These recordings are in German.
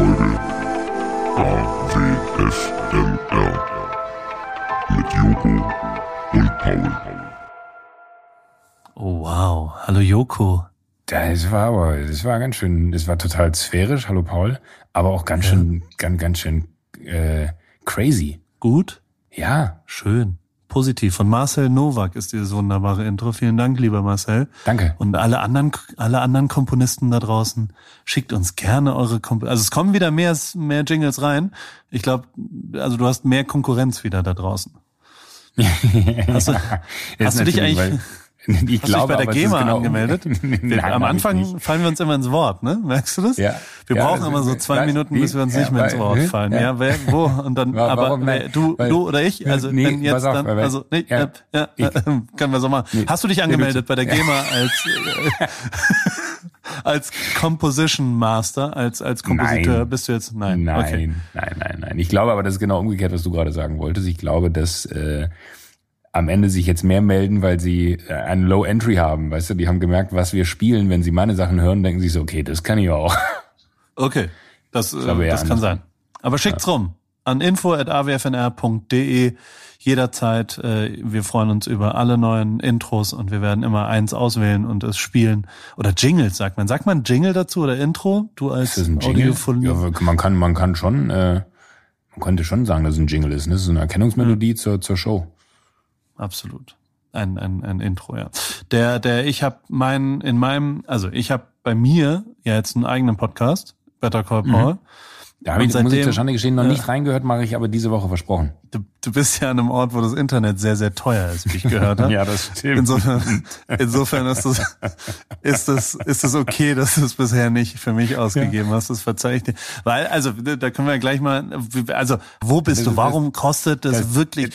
Folge AWFNR mit Joko und Paul. Oh wow, hallo Joko. Das war aber, das war ganz schön, das war total sphärisch, hallo Paul, aber auch ganz schön, ganz, ganz schön äh, crazy. Gut? Ja, Schön. Positiv. Von Marcel Nowak ist dieses wunderbare Intro. Vielen Dank, lieber Marcel. danke. Und alle anderen, alle anderen Komponisten da draußen, schickt uns gerne eure Komp Also es kommen wieder mehr, mehr Jingles rein. Ich glaube, also du hast mehr Konkurrenz wieder da draußen. Hast du, hast du dich eigentlich, ich hast du dich glaube, bei der GEMA genau- angemeldet? Nein, am Anfang fallen wir uns immer ins Wort, ne? Merkst du das? Ja. Wir Ja, brauchen immer so zwei was? Minuten, bis wir uns Ja, nicht mehr ins Wort hä? fallen. Ja. Ja, wer, wo? Und dann, aber wer, du, Weil- du oder ich? Also Nee, wenn jetzt auf, dann, also nee, ja. ja, ja, äh, können wir so machen. Nee. Hast du dich angemeldet bei der GEMA als äh, als Composition Master, als als Kompositeur? Nein. Bist du jetzt? Nein. Nein, Okay. nein, nein, nein. Ich glaube aber, das ist genau umgekehrt, was du gerade sagen wolltest. Ich glaube, dass äh, am Ende sich jetzt mehr melden, weil sie äh, einen Low Entry haben. Weißt du, die haben gemerkt, was wir spielen. Wenn sie meine Sachen hören, denken sie so, okay, das kann ich auch. Okay, das, äh, glaube eher das kann sein. Aber schickt's rum an info@awfnr.de jederzeit. Äh, wir freuen uns über alle neuen Intros und wir werden immer eins auswählen und es spielen. Oder Jingles, sagt man. Sagt man Jingle dazu oder Intro? Du als Ist das ein Jingle? Ja, man kann, man kann schon, äh, man könnte schon sagen, dass es ein Jingle ist. Ne? Das ist eine Erkennungsmelodie zur, zur Show. Absolut. Ein, ein, ein Intro, ja. Der, der, ich habe meinen, in meinem, also ich habe bei mir ja jetzt einen eigenen Podcast, Better Call Paul. Da habe ich, Und muss ich seitdem- zur Schande gestehen, noch nicht reingehört, mache ich aber diese Woche versprochen. Du, du bist ja an einem Ort, wo das Internet sehr, sehr teuer ist, wie ich gehört habe. das stimmt. Insofern, insofern ist das, ist das, ist das okay, dass du es bisher nicht für mich ausgegeben hast. Das verzeih ich dir. Weil, also, da können wir gleich mal, also, wo bist du? Warum kostet das, das- wirklich?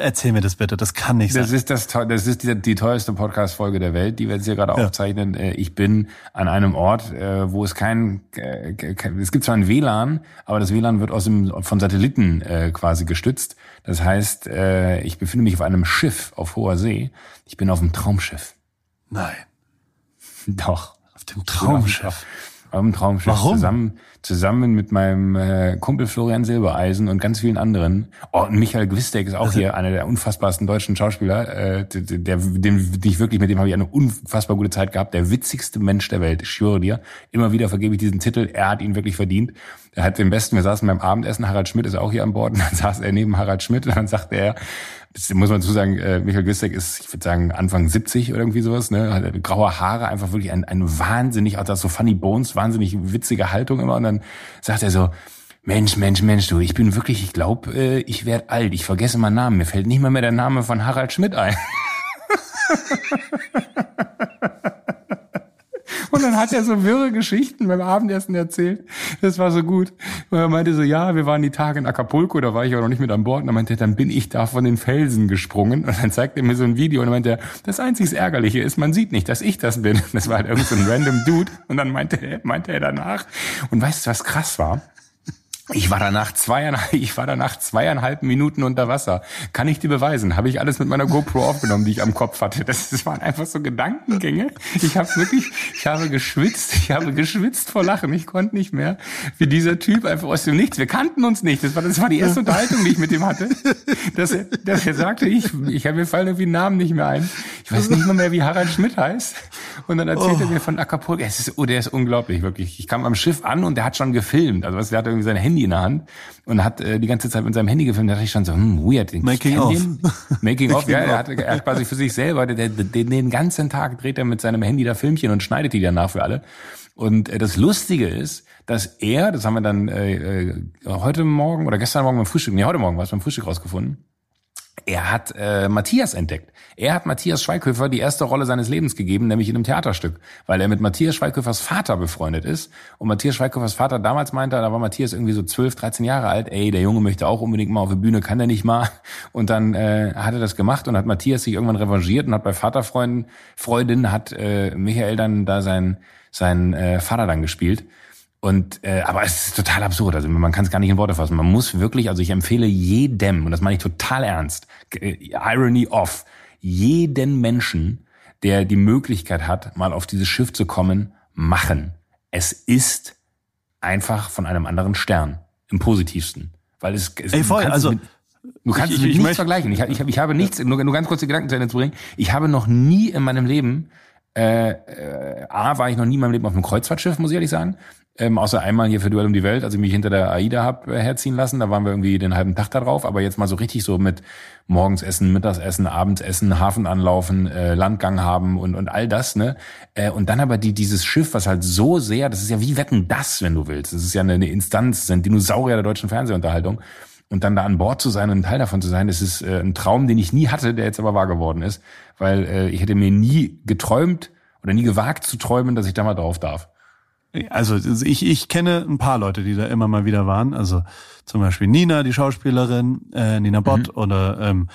Erzähl mir das bitte. Das kann nicht Das sein. ist das, das ist die, die teuerste Podcast-Folge der Welt, die wir jetzt hier gerade aufzeichnen. Äh, Ich bin an einem Ort, äh, wo es kein, äh, kein, es gibt zwar ein WLAN, aber das WLAN wird aus dem, von Satelliten quasi gestützt. Das heißt, ich befinde mich auf einem Schiff auf hoher See. Ich bin auf einem Traumschiff. Nein. Doch. Auf dem Traumschiff. Auf dem Traumschiff. Warum? Zusammen, zusammen mit meinem äh, Kumpel Florian Silbereisen und ganz vielen anderen. Oh, und Michael Gwistek ist auch hier einer der unfassbarsten deutschen Schauspieler. Äh, der, dem, den ich wirklich, mit dem habe ich eine unfassbar gute Zeit gehabt. Der witzigste Mensch der Welt, ich schwöre dir. Immer wieder vergebe ich diesen Titel. Er hat ihn wirklich verdient. Er hat den besten. Wir saßen beim Abendessen. Harald Schmidt ist auch hier an Bord. Und dann saß er neben Harald Schmidt und dann sagte er, das muss man dazu sagen, äh, Michael Gwistek ist, ich würde sagen, Anfang 70 oder irgendwie sowas, ne? Hat graue Haare, einfach wirklich ein, ein wahnsinnig, auch das so funny bones, wahnsinnig witzige Haltung immer. Und dann sagt er so, Mensch, Mensch, Mensch, du, ich bin wirklich, ich glaube, äh, ich werde alt, ich vergesse meinen Namen, mir fällt nicht mal mehr der Name von Harald Schmidt ein. Und dann hat er so wirre Geschichten beim Abendessen erzählt. Das war so gut. Und er meinte so, ja, wir waren die Tage in Acapulco, da war ich aber noch nicht mit an Bord. Und dann meinte er, dann bin ich da von den Felsen gesprungen. Und dann zeigte er mir so ein Video und dann meinte er, das einzig Ärgerliche ist, man sieht nicht, dass ich das bin. Das war halt irgend so ein random Dude. Und dann meinte er, meinte er danach. Und weißt du, was krass war? Ich war danach zweieinhalb, ich war danach zweieinhalb Minuten unter Wasser. Kann ich dir beweisen? Habe ich alles mit meiner GoPro aufgenommen, die ich am Kopf hatte. Das, das waren einfach so Gedankengänge. Ich habe wirklich, ich habe geschwitzt, ich habe geschwitzt vor Lachen. Ich konnte nicht mehr. Wie dieser Typ einfach aus dem Nichts. Wir kannten uns nicht. Das war, das war die erste Unterhaltung, die ich mit ihm hatte. Dass er, dass er sagte, ich, ich habe mir fallen irgendwie Namen nicht mehr ein. Ich weiß nicht mal mehr, wie Harald Schmidt heißt. Und dann erzählt er mir von Acapulco. Es ist, oh, der ist unglaublich, wirklich. Ich kam am Schiff an und der hat schon gefilmt. Also, was, der hatte irgendwie sein Handy in der Hand und hat äh, die ganze Zeit mit seinem Handy gefilmt. Da dachte ich schon so, hm, weird. Ich Making kenn of. den. Making of, ja. Er hat, er hat quasi für sich selber, der, den, den ganzen Tag dreht er mit seinem Handy da Filmchen und schneidet die danach für alle. Und äh, das Lustige ist, dass er, das haben wir dann äh, äh, heute Morgen oder gestern Morgen beim Frühstück, nee, heute Morgen war es beim Frühstück rausgefunden, er hat äh, Matthias entdeckt. Er hat Matthias Schweighöfer die erste Rolle seines Lebens gegeben, nämlich in einem Theaterstück, weil er mit Matthias Schweighöfers Vater befreundet ist. Und Matthias Schweighöfers Vater damals meinte, da war Matthias irgendwie so 12, 13 Jahre alt, ey, der Junge möchte auch unbedingt mal auf die Bühne, kann er nicht mal. Und dann äh, hat er das gemacht und hat Matthias sich irgendwann revanchiert und hat bei Vaterfreunden, Freundin hat äh, Michael dann da sein, sein äh, Vater dann gespielt. Und äh, aber es ist total absurd. Also man kann es gar nicht in Worte fassen. Man muss wirklich, also ich empfehle jedem, und das meine ich total ernst, Irony off, jeden Menschen, der die Möglichkeit hat, mal auf dieses Schiff zu kommen, machen. Es ist einfach von einem anderen Stern. Im positivsten. Weil es, es Ey, voll, also, mit, du kannst ich- es mit ich nichts möchte- vergleichen. Ich, ich, ich habe nichts, nur, nur ganz kurz die Gedanken zu Ende zu bringen. Ich habe noch nie in meinem Leben, äh, äh, A, war ich noch nie in meinem Leben auf einem Kreuzfahrtschiff, muss ich ehrlich sagen. Ähm, außer einmal hier für Duell um die Welt, als ich mich hinter der AIDA hab äh, herziehen lassen. Da waren wir irgendwie den halben Tag da drauf. Aber jetzt mal so richtig so mit morgens essen, mittags essen, abends essen, Hafen anlaufen, äh, Landgang haben und, und all das, ne? Äh, und dann aber die, dieses Schiff, was halt so sehr, das ist ja wie Wetten das, wenn du willst. Das ist ja eine, eine Instanz, sind Dinosaurier der deutschen Fernsehunterhaltung. Und dann da an Bord zu sein und ein Teil davon zu sein, das ist äh, ein Traum, den ich nie hatte, der jetzt aber wahr geworden ist. Weil äh, ich hätte mir nie geträumt oder nie gewagt zu träumen, dass ich da mal drauf darf. Also ich, ich kenne ein paar Leute, die da immer mal wieder waren. Also zum Beispiel Nina, die Schauspielerin, äh, Nina Bott Mhm. oder ähm,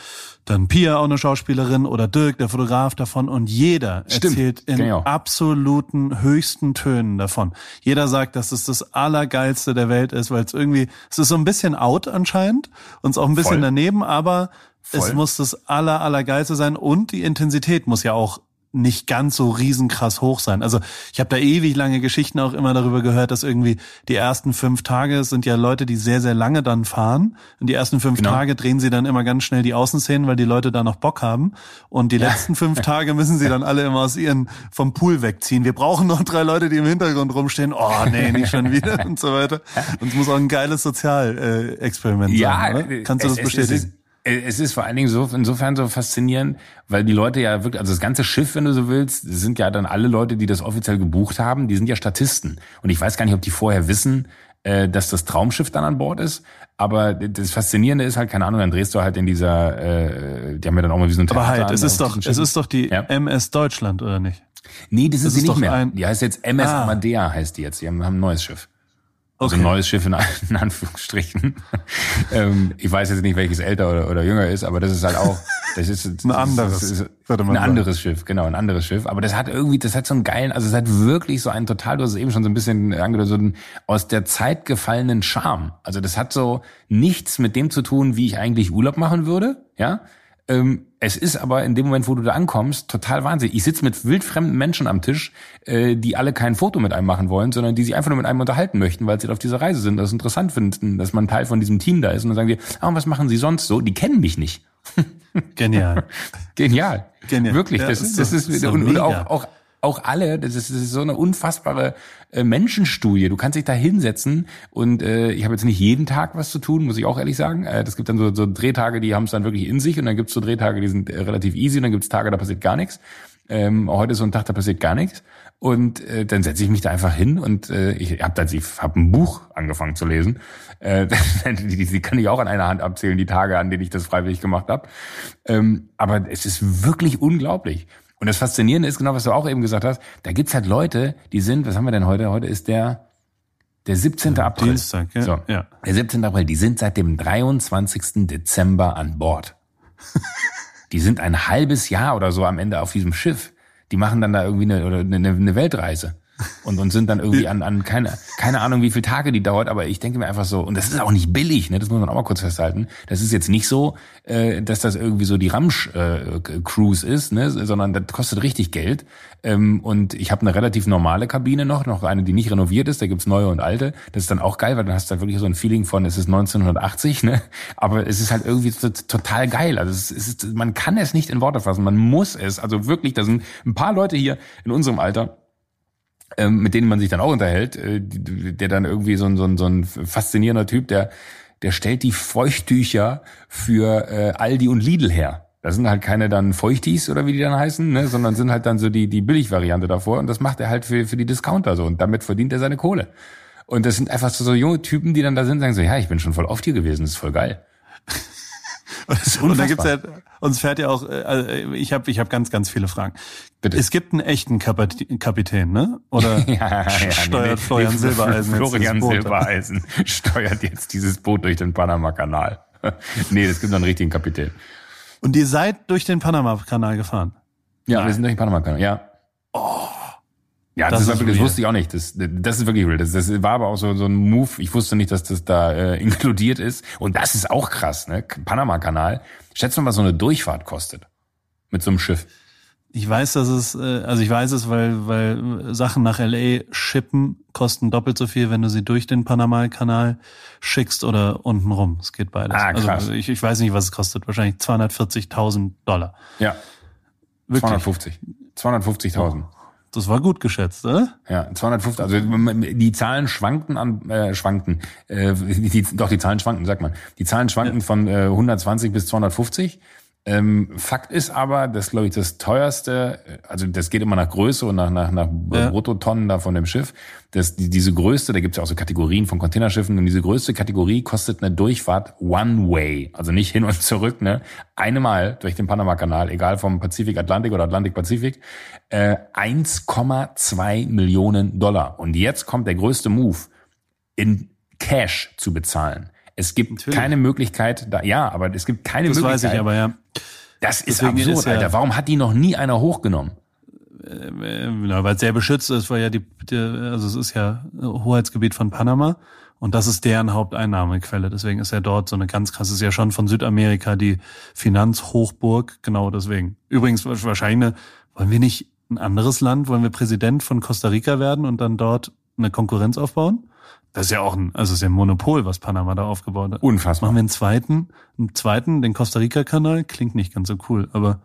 dann Pia, auch eine Schauspielerin oder Dirk, der Fotograf davon. Und jeder Stimmt, erzählt in auch. absoluten höchsten Tönen davon. Jeder sagt, dass es das Allergeilste der Welt ist, weil es irgendwie, es ist so ein bisschen out anscheinend und es auch ein bisschen Voll. daneben, aber es Voll. muss das Aller, Allergeilste sein und die Intensität muss ja auch nicht ganz so riesenkrass hoch sein. Also ich habe da ewig lange Geschichten auch immer darüber gehört, dass irgendwie die ersten fünf Tage sind ja Leute, die sehr, sehr lange dann fahren. Und die ersten fünf Genau. Tage drehen sie dann immer ganz schnell die Außenszenen, weil die Leute da noch Bock haben. Und die letzten fünf Tage müssen sie dann alle immer aus ihren vom Pool wegziehen. Wir brauchen noch drei Leute, die im Hintergrund rumstehen. Oh nee, nicht schon wieder und so weiter. Und es muss auch ein geiles Sozialexperiment Experiment sein. Oder? Kannst du es- das es- bestätigen? Es ist, es ist vor allen Dingen so, insofern so faszinierend, weil die Leute ja wirklich, also das ganze Schiff, wenn du so willst, sind ja dann alle Leute, die das offiziell gebucht haben, die sind ja Statisten. Und ich weiß gar nicht, ob die vorher wissen, äh, dass das Traumschiff dann an Bord ist. Aber das Faszinierende ist halt, keine Ahnung, dann drehst du halt in dieser, äh, die haben ja dann auch mal wie so ein Aber halt, es ist doch, es ist doch die Ja. MS Deutschland, oder nicht? Nee, das ist Das sie ist nicht doch mehr. ein- Die heißt jetzt MS Ah. Amadea heißt die jetzt. Die haben, haben ein neues Schiff. Also Okay. ein neues Schiff in, in Anführungsstrichen. ähm, ich weiß jetzt nicht, welches älter oder, oder jünger ist, aber das ist halt auch, das ist Ein anderes, das ist, würde man ein sagen. anderes Schiff, genau, ein anderes Schiff. Aber das hat irgendwie, das hat so einen geilen, also es hat wirklich so einen total, du hast es eben schon so ein bisschen angedeutet, so einen aus der Zeit gefallenen Charme. Also das hat so nichts mit dem zu tun, wie ich eigentlich Urlaub machen würde, ja. Ähm, es ist aber in dem Moment, wo du da ankommst, total wahnsinnig. Ich sitze mit wildfremden Menschen am Tisch, äh, die alle kein Foto mit einem machen wollen, sondern die sich einfach nur mit einem unterhalten möchten, weil sie auf dieser Reise sind, das interessant finden, dass man Teil von diesem Team da ist. Und dann sagen die, ah, was machen sie sonst so? Die kennen mich nicht. Genial. Genial. Genial. Wirklich. Ja, das ist ist, das ist, ist doch und, und auch, auch, auch alle, das ist, das ist so eine unfassbare äh, Menschenstudie. Du kannst dich da hinsetzen und äh, ich habe jetzt nicht jeden Tag was zu tun, muss ich auch ehrlich sagen. Äh, das gibt dann so, so Drehtage, die haben es dann wirklich in sich und dann gibt's so Drehtage, die sind äh, relativ easy und dann gibt's Tage, da passiert gar nichts. Ähm, heute ist so ein Tag, da passiert gar nichts. Und äh, dann setze ich mich da einfach hin und äh, ich habe dann, ich habe ein Buch angefangen zu lesen. Äh, die, die, kann ich auch an einer Hand abzählen, die Tage, an denen ich das freiwillig gemacht habe. Ähm, aber es ist wirklich unglaublich. Und das Faszinierende ist genau, was du auch eben gesagt hast. Da gibt's halt Leute, die sind, was haben wir denn heute? Heute ist der der 17. April. Dienstag, ja. So, Ja. Der 17. April. Die sind seit dem 23. Dezember an Bord. die sind ein halbes Jahr oder so am Ende auf diesem Schiff. Die machen dann da irgendwie eine, oder eine, eine Weltreise. Und, und sind dann irgendwie an, an keine, keine Ahnung, wie viele Tage die dauert, aber ich denke mir einfach so, und das ist auch nicht billig, ne? das muss man auch mal kurz festhalten. Das ist jetzt nicht so, äh, dass das irgendwie so die Ramsch-Cruise ist, ne? sondern das kostet richtig Geld. Ähm, und ich habe eine relativ normale Kabine noch, noch eine, die nicht renoviert ist, da gibt's neue und alte. Das ist dann auch geil, weil dann hast du halt wirklich so ein Feeling von, es ist 1980, ne? aber es ist halt irgendwie total geil. Also es ist, man kann es nicht in Worte fassen, man muss es. Also wirklich, da sind ein paar Leute hier in unserem Alter, mit denen man sich dann auch unterhält, äh, der dann irgendwie so ein, so ein, so ein faszinierender Typ, der, der stellt die Feuchttücher für äh, Aldi und Lidl her. Das sind halt keine dann Feuchtis oder wie die dann heißen, ne, sondern sind halt dann so die, die Billigvariante davor und das macht er halt für, für die Discounter so und damit verdient er seine Kohle. Und das sind einfach so, so junge Typen, die dann da sind sagen so, ja, ich bin schon voll oft hier gewesen, das ist voll geil. Und da gibt's ja, uns fährt ja auch, also ich habe ich hab ganz, ganz viele Fragen. Bitte. Es gibt einen echten Kapit- Kapitän, ne? Oder Ja, ja, steuert Florian Silbereisen jetzt Florian dieses Boot? Silbereisen steuert jetzt dieses Boot durch den Panama-Kanal. nee, das gibt noch einen richtigen Kapitän. Und ihr seid durch den Panama-Kanal gefahren. Ja, Nein. wir sind durch den Panama-Kanal, ja. Ja, das, Das ist wirklich, das wusste ich auch nicht. Das, das ist wirklich real. Das, das war aber auch so, so ein Move. Ich wusste nicht, dass das da äh, inkludiert ist. Und das ist auch krass, ne? Panama-Kanal. Schätzt mal, was so eine Durchfahrt kostet. Mit so einem Schiff. Ich weiß, dass es, äh, also ich weiß es, weil, weil Sachen nach LA shippen kosten doppelt so viel, wenn du sie durch den Panama-Kanal schickst oder unten rum. Es geht beides. Ah, krass. Also ich, ich weiß nicht, was es kostet. Wahrscheinlich 240.000 Dollar. Ja, Wirklich. 250. 250.000. Das war gut geschätzt, oder? Ja, 250, also die Zahlen schwankten an, äh, schwankten, äh, die, doch die Zahlen schwanken, sagt man. Die Zahlen schwanken von äh, 120 bis 250. Ähm, Fakt ist aber, dass glaube ich das teuerste, also das geht immer nach Größe und nach nach, nach Ja. Bruttotonnen da von dem Schiff. Das, die, diese größte, da gibt es ja auch so Kategorien von Containerschiffen und diese größte Kategorie kostet eine Durchfahrt One Way, also nicht hin und zurück, ne, einmal durch den Panama-Kanal, egal vom Pazifik Atlantik oder Atlantik Pazifik, äh, 1,2 Millionen Dollar. Und jetzt kommt der größte Move in Cash zu bezahlen. Es gibt Natürlich. keine Möglichkeit, da, ja, aber es gibt keine Das Möglichkeit. weiß ich aber, ja. Das ist Deswegen absurd, ist ja- Alter. Warum hat die noch nie einer hochgenommen? Äh, ja, weil es sehr beschützt ist, weil ja die, die, also es ist ja Hoheitsgebiet von Panama und das ist deren Haupteinnahmequelle. Deswegen ist ja dort so eine ganz krasse, ist ja schon von Südamerika die Finanzhochburg, genau deswegen. Übrigens wahrscheinlich, eine, wollen wir nicht ein anderes Land, wollen wir Präsident von Costa Rica werden und dann dort eine Konkurrenz aufbauen? Das ist ja auch ein, also es ist ja ein Monopol, was Panama da aufgebaut hat. Unfassbar. Machen wir einen zweiten, einen zweiten, den Costa Rica-Kanal, klingt nicht ganz so cool, aber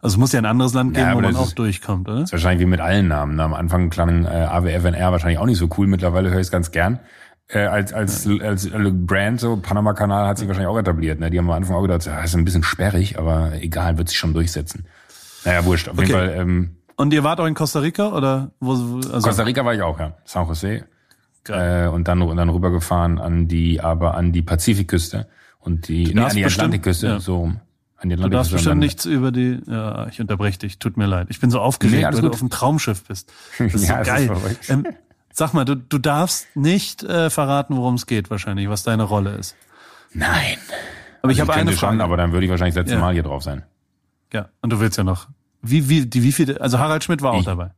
also es muss ja ein anderes Land Ja, geben, wo aber man auch ist- durchkommt, oder? Ist wahrscheinlich wie mit allen Namen. Am Anfang klang äh, AWFNR wahrscheinlich auch nicht so cool. Mittlerweile höre ich es ganz gern. Äh, als, als, als, als Brand, so Panama-Kanal hat sich wahrscheinlich auch etabliert. Ne? Die haben am Anfang auch gedacht, ja, ist ein bisschen sperrig, aber egal, wird sich schon durchsetzen. Naja, wurscht. Auf jeden Okay. Fall, ähm, Und ihr wart auch in Costa Rica oder wo? wo- Also, Costa Rica war ich auch, ja. San Jose. Geil. Äh, und dann, und dann rübergefahren an die, aber an die Pazifikküste und die, nee, an die bestimmt- Atlantikküste, ja. so rum. An die du darfst Atlantikküste. bestimmt dann- nichts über die. Ja, ich unterbreche dich. Tut mir leid. Ich bin so aufgeregt, Nee, weil du gut. auf dem Traumschiff bist. Das ist Ja, so ist geil. verrückt. ähm, sag mal, du, du darfst nicht äh, verraten, worum es geht, wahrscheinlich, was deine Rolle ist. Nein. Aber ich habe eine Frage. schon, aber dann würde ich wahrscheinlich das letzte Ja. Mal hier drauf sein. ja, und du willst ja noch. Wie wie die wie viele? Also Harald Schmidt war auch Ich. dabei.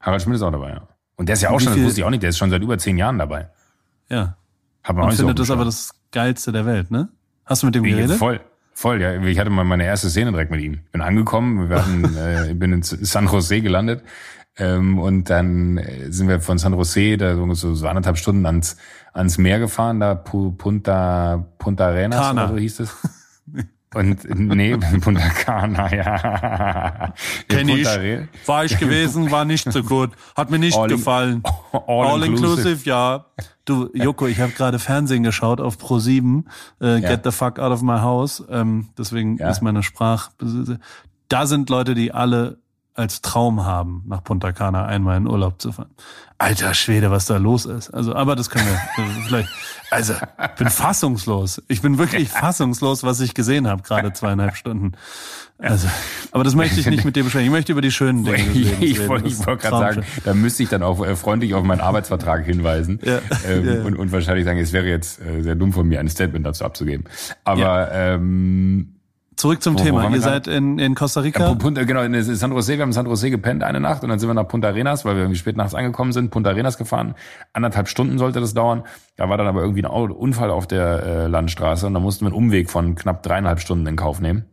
Harald Schmidt ist auch dabei, ja. Und der ist ja auch schon, das wusste ich auch nicht, der ist schon seit über zehn Jahren dabei. Ja. Hat man auch Und nicht so findet das aber das geilste der Welt, ne? Hast du mit dem Schirm. geredet? Voll, voll, ja. Ich hatte mal meine erste Szene direkt mit ihm. Bin angekommen, wir hatten, äh, ich bin in San Jose gelandet. Ähm, und dann äh, sind wir von San Jose, da so, so, anderthalb Stunden ans, ans Meer gefahren, da Pu- Punta, Punta Arenas Cana. oder so hieß es. Und nee, Punta Cana, ja. Kenn ich. War ich gewesen, war nicht so gut. Hat mir nicht All in- gefallen. All All inclusive. inclusive, ja. Du, Joko, ich habe gerade Fernsehen geschaut auf Pro7, äh, Ja. Get the fuck out of my house. Ähm, deswegen Ja. ist meine Sprach. Da sind Leute, die alle als Traum haben, nach Punta Cana einmal in Urlaub zu fahren. Alter Schwede, was da los ist. Also, aber das können wir äh, vielleicht. Also, ich bin fassungslos. Ich bin wirklich fassungslos, was ich gesehen habe, gerade zweieinhalb Stunden. Also, aber das möchte ich nicht mit dir besprechen. Ich möchte über die schönen Dinge Lebens ich reden. wollte ich wollte gerade sagen, da müsste ich dann auch äh, freundlich auf meinen Arbeitsvertrag hinweisen Ja. ähm, Ja. Und, und wahrscheinlich sagen, es wäre jetzt äh, sehr dumm von mir, ein Statement dazu abzugeben. Aber ähm, Zurück zum Wo- wo Thema. wir Ihr seid in, in Costa ja, Rica. Punta, genau, in San Jose, wir haben in San Jose gepennt eine Nacht und dann sind wir nach Punta Arenas, weil wir irgendwie spät nachts angekommen sind, Punta Arenas gefahren. Anderthalb Stunden sollte das dauern. Da war dann aber irgendwie ein Unfall auf der äh, Landstraße und da mussten wir einen Umweg von knapp dreieinhalb Stunden in Kauf nehmen.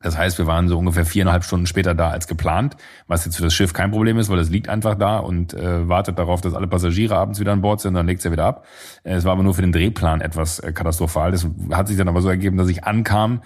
Das heißt, wir waren so ungefähr viereinhalb Stunden später da als geplant, was jetzt für das Schiff kein Problem ist, weil es liegt einfach da und äh, wartet darauf, dass alle Passagiere abends wieder an Bord sind, dann legt es ja wieder ab. Äh, es war aber nur für den Drehplan etwas äh, katastrophal. Das hat sich dann aber so ergeben, dass ich ankam,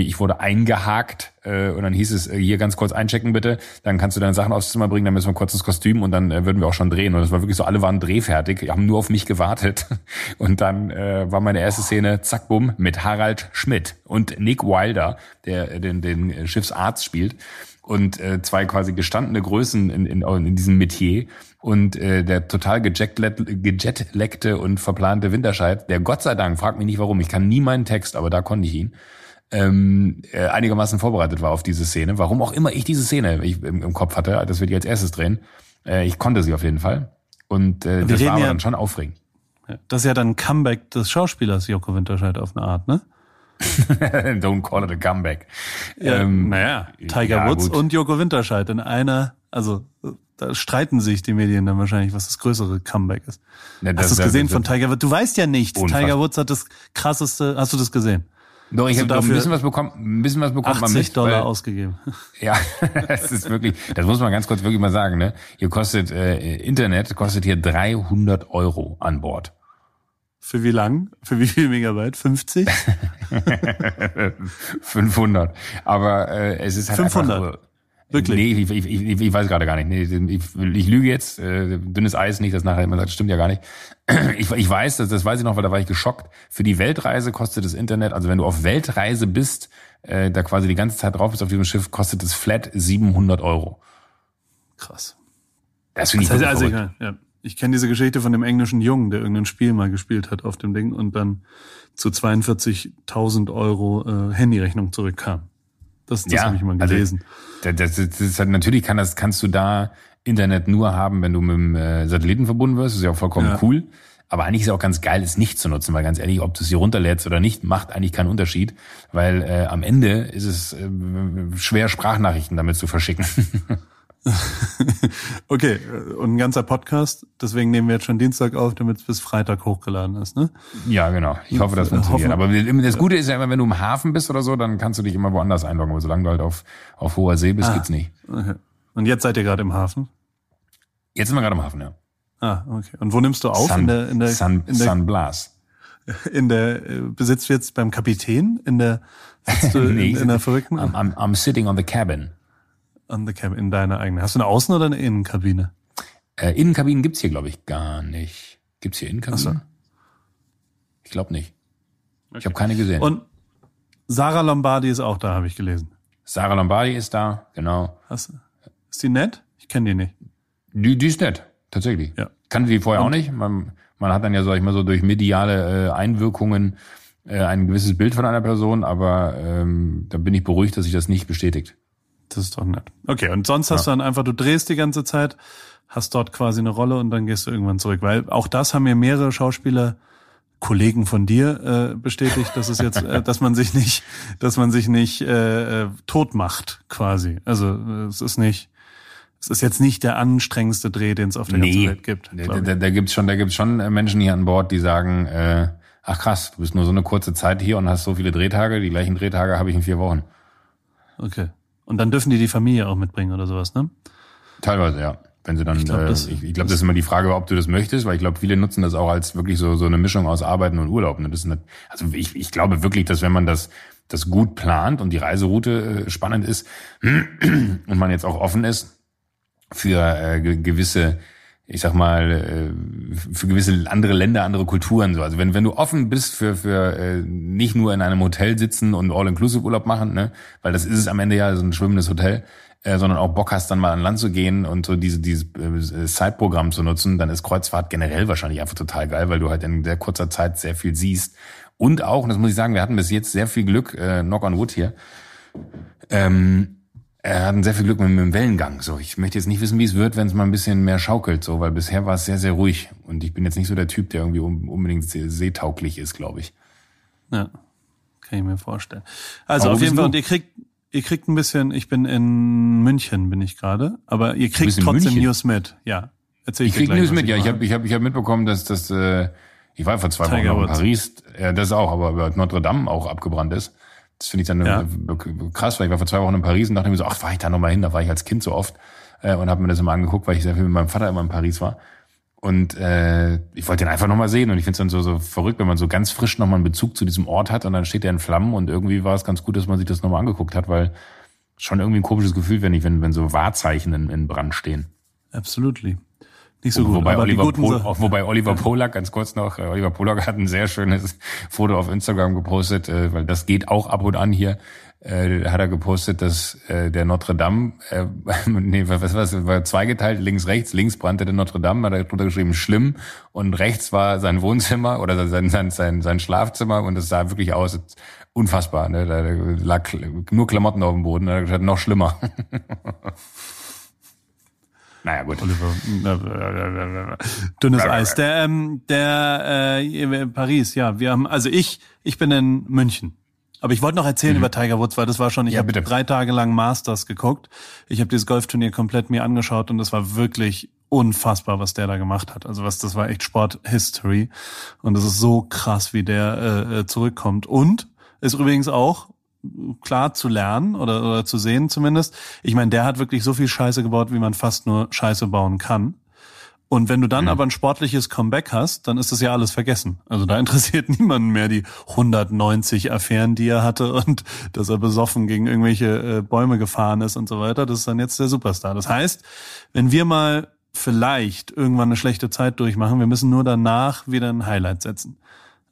ich wurde eingehakt äh, und dann hieß es, äh, hier ganz kurz einchecken bitte, dann kannst du deine Sachen aufs Zimmer bringen, dann müssen wir kurz ins Kostüm und dann äh, würden wir auch schon drehen. Und es war wirklich so, alle waren drehfertig, haben nur auf mich gewartet. Und dann äh, war meine erste Szene, zack, bumm, mit Harald Schmidt und Nick Wilder, der äh, den, den Schiffsarzt spielt. Und äh, zwei quasi gestandene Größen in, in, in diesem Metier. Und äh, der total gejetlackte und verplante Winterscheid, der Gott sei Dank, frag mich nicht warum, ich kann nie meinen Text, aber da konnte ich ihn, ähm, äh, einigermaßen vorbereitet war auf diese Szene. Warum auch immer ich diese Szene im, im Kopf hatte, das wir die als erstes drehen. Äh, ich konnte sie auf jeden Fall. Und äh, das war aber ja- dann schon aufregend. Das ist ja dann ein Comeback des Schauspielers Joko Winterscheid auf eine Art, ne? Don't call it a comeback. Ähm, naja, Tiger ja, Woods gut. und Joko Winterscheid in einer, also da streiten sich die Medien dann wahrscheinlich, was das größere Comeback ist. Ne, das- hast du es das- gesehen das- von Tiger Woods? Du weißt ja nichts. Unfassbar. Tiger Woods hat das krasseste, hast du das gesehen? Doch, ich habe ein bisschen was bekommen, ein bisschen was bekommt man 80 mit. Dollar weil- ausgegeben. Ja, das ist wirklich, das muss man ganz kurz wirklich mal sagen, ne? Hier kostet, äh, Internet kostet hier 300 Euro an Bord. Für wie lang? Für wie viel Megabyte? 50? 500. Aber äh, es ist halt 500? einfach... Wirklich? Nee, ich, ich, ich, ich weiß gerade gar nicht. Nee, ich, ich lüge jetzt. Äh, dünnes Eis nicht, das nachher immer sagt, stimmt ja gar nicht. Ich, ich weiß, das, das weiß ich noch, weil da war ich geschockt. Für die Weltreise kostet das Internet, also wenn du auf Weltreise bist, äh, da quasi die ganze Zeit drauf bist auf diesem Schiff, kostet es flat 700 Euro. Krass. Das finde ich Das heißt, also, ich, ja, ich kenne diese Geschichte von dem englischen Jungen, der irgendein Spiel mal gespielt hat auf dem Ding und dann zu 42.000 Euro äh, Handyrechnung zurückkam. Das, das Ja, habe ich mal also- gelesen. Das, das, das ist halt, natürlich kann das, kannst du da Internet nur haben, wenn du mit dem äh, Satelliten verbunden wirst. Das ist ja auch vollkommen Ja. cool. Aber eigentlich ist es auch ganz geil, es nicht zu nutzen, weil ganz ehrlich, ob du es hier runterlädst oder nicht, macht eigentlich keinen Unterschied, weil äh, am Ende ist es äh, schwer, Sprachnachrichten damit zu verschicken. Okay, und ein ganzer Podcast, deswegen nehmen wir jetzt schon Dienstag auf, damit es bis Freitag hochgeladen ist, ne? ja, genau. Ich hoffe, das Äh, funktioniert. Aber das Gute ist ja immer, wenn du im Hafen bist oder so, dann kannst du dich immer woanders einloggen. Aber solange du halt auf, auf hoher See bist, Ah. geht's nicht. Okay. Und jetzt seid ihr gerade im Hafen? Jetzt sind wir gerade im Hafen, ja. Ah, okay. Und wo nimmst du auf? Sun, in der, in der, Sun, in der, Sun Blas. in der, äh, besitzt du jetzt beim Kapitän? In der, sitzt du Nee, in, in der verrückten? I'm, I'm, I'm sitting on the cabin. On the cab, in deiner eigenen. Hast du eine Außen- oder eine Innenkabine? Äh, Innenkabinen gibt's hier, glaube ich, gar nicht. Gibt's hier Innenkabinen? Ich glaube nicht. Ich habe keine gesehen. Und Sarah Lombardi ist auch da, habe ich gelesen. Sarah Lombardi ist da, genau. Hast, ist die nett? Ich kenne die nicht. Die, die ist nett, tatsächlich. Ja. Kannte die vorher auch nicht. Man, man hat dann ja, sag ich mal, so durch mediale äh, Einwirkungen äh, ein gewisses Bild von einer Person, aber ähm, da bin ich beruhigt, dass sich das nicht bestätigt. Das ist doch nett. Okay, und sonst hast du dann einfach, du drehst die ganze Zeit, hast dort quasi eine Rolle und dann gehst du irgendwann zurück. Weil auch das haben mir mehrere Schauspieler, Kollegen von dir äh, bestätigt, dass es jetzt, äh, dass man sich nicht, dass man sich nicht äh, äh, tot macht, quasi. Also äh, es ist nicht, es ist jetzt nicht der anstrengendste Dreh, den es auf der ganzen Welt gibt. da, da, da gibt's schon, da gibt's schon äh, Menschen hier an Bord, die sagen, äh, ach krass, du bist nur so eine kurze Zeit hier und hast so viele Drehtage. Die gleichen Drehtage habe ich in vier Wochen. Okay. Und dann dürfen die die Familie auch mitbringen oder sowas, ne? Teilweise, ja. Wenn sie dann, Ich glaub, äh, das- ich, ich glaube, das ist immer die Frage, ob du das möchtest, weil ich glaube, viele nutzen das auch als wirklich so so eine Mischung aus Arbeiten und Urlaub. Ne? Das ist nicht, also ich, ich glaube wirklich, dass wenn man das das gut plant und die Reiseroute äh, spannend ist und man jetzt auch offen ist für äh, ge- gewisse, ich sag mal, äh, für gewisse andere Länder, andere Kulturen. So. Also wenn, wenn du offen bist für, für äh, nicht nur in einem Hotel sitzen und All-Inclusive-Urlaub machen, ne, weil das ist es am Ende ja, so ein schwimmendes Hotel, äh, sondern auch Bock hast, dann mal an Land zu gehen und so diese, dieses äh, Side-Programm zu nutzen, dann ist Kreuzfahrt generell wahrscheinlich einfach total geil, weil du halt in sehr kurzer Zeit sehr viel siehst. Und auch, und das muss ich sagen, wir hatten bis jetzt sehr viel Glück, äh, knock on wood hier, ähm, er hatten sehr viel Glück mit, mit dem Wellengang. So, ich möchte jetzt nicht wissen, wie es wird, wenn es mal ein bisschen mehr schaukelt, so, weil bisher war es sehr, sehr ruhig. Und ich bin jetzt nicht so der Typ, der irgendwie un- unbedingt see- seetauglich ist, glaube ich. Ja, kann ich mir vorstellen. Also Aber auf jeden Fall, du? und ihr kriegt, ihr kriegt ein bisschen, ich bin in München, bin ich gerade, aber ihr kriegt trotzdem? News mit. Ja, erzähl Ich dir krieg gleich, News mit, ja. Ich habe ich hab, ich hab mitbekommen, dass das, äh, ich war vor zwei Wochen Tiger noch in. Paris, äh, das auch, aber Notre Dame auch abgebrannt ist. Das finde ich dann Ja. äh, krass, weil ich war vor zwei Wochen in Paris und dachte mir so, ach, fahr ich da nochmal hin, da war ich als Kind so oft äh, und habe mir das immer angeguckt, weil ich sehr viel mit meinem Vater immer in Paris war. Und äh, ich wollte den einfach nochmal sehen und ich finde es dann so, so verrückt, wenn man so ganz frisch nochmal einen Bezug zu diesem Ort hat und dann steht der in Flammen und irgendwie war es ganz gut, dass man sich das nochmal angeguckt hat, weil schon irgendwie ein komisches Gefühl, wenn ich, wenn, wenn so Wahrzeichen in, in Brand stehen. Absolutely. Nicht so gut, wobei, Oliver Pol, Sachen- wobei Oliver Polak, ganz kurz noch, äh, Oliver Polak hat ein sehr schönes Foto auf Instagram gepostet, äh, weil das geht auch ab und an hier. Äh, hat er gepostet, dass äh, der Notre Dame, äh, nee, was war das, war zweigeteilt, links, rechts, links brannte der Notre Dame, hat er drunter geschrieben, schlimm, und rechts war sein Wohnzimmer oder sein, sein, sein, sein Schlafzimmer und es sah wirklich aus, unfassbar, ne? da lag nur Klamotten auf dem Boden, da hat er gesagt, noch schlimmer. naja, gut. Oliver. Dünnes Eis. Der, ähm, der äh, Paris, ja, wir haben, also ich, ich bin in München. Aber ich wollte noch erzählen über Tiger Woods, weil das war schon, ich Mhm. Ja, habe drei Tage lang Masters geguckt. Ich habe dieses Golfturnier komplett mir angeschaut und es war wirklich unfassbar, was der da gemacht hat. Also was, das war echt Sport-History. Und es ist so krass, wie der äh, äh, zurückkommt. Und ist übrigens auch klar zu lernen oder, oder zu sehen zumindest. Ich meine, der hat wirklich so viel Scheiße gebaut, wie man fast nur Scheiße bauen kann. Und wenn du dann mhm. aber ein sportliches Comeback hast, dann ist das ja alles vergessen. Also da interessiert niemanden mehr die 190 Affären, die er hatte und dass er besoffen gegen irgendwelche äh, Bäume gefahren ist und so weiter. Das ist dann jetzt der Superstar. Das heißt, wenn wir mal vielleicht irgendwann eine schlechte Zeit durchmachen, wir müssen nur danach wieder ein Highlight setzen.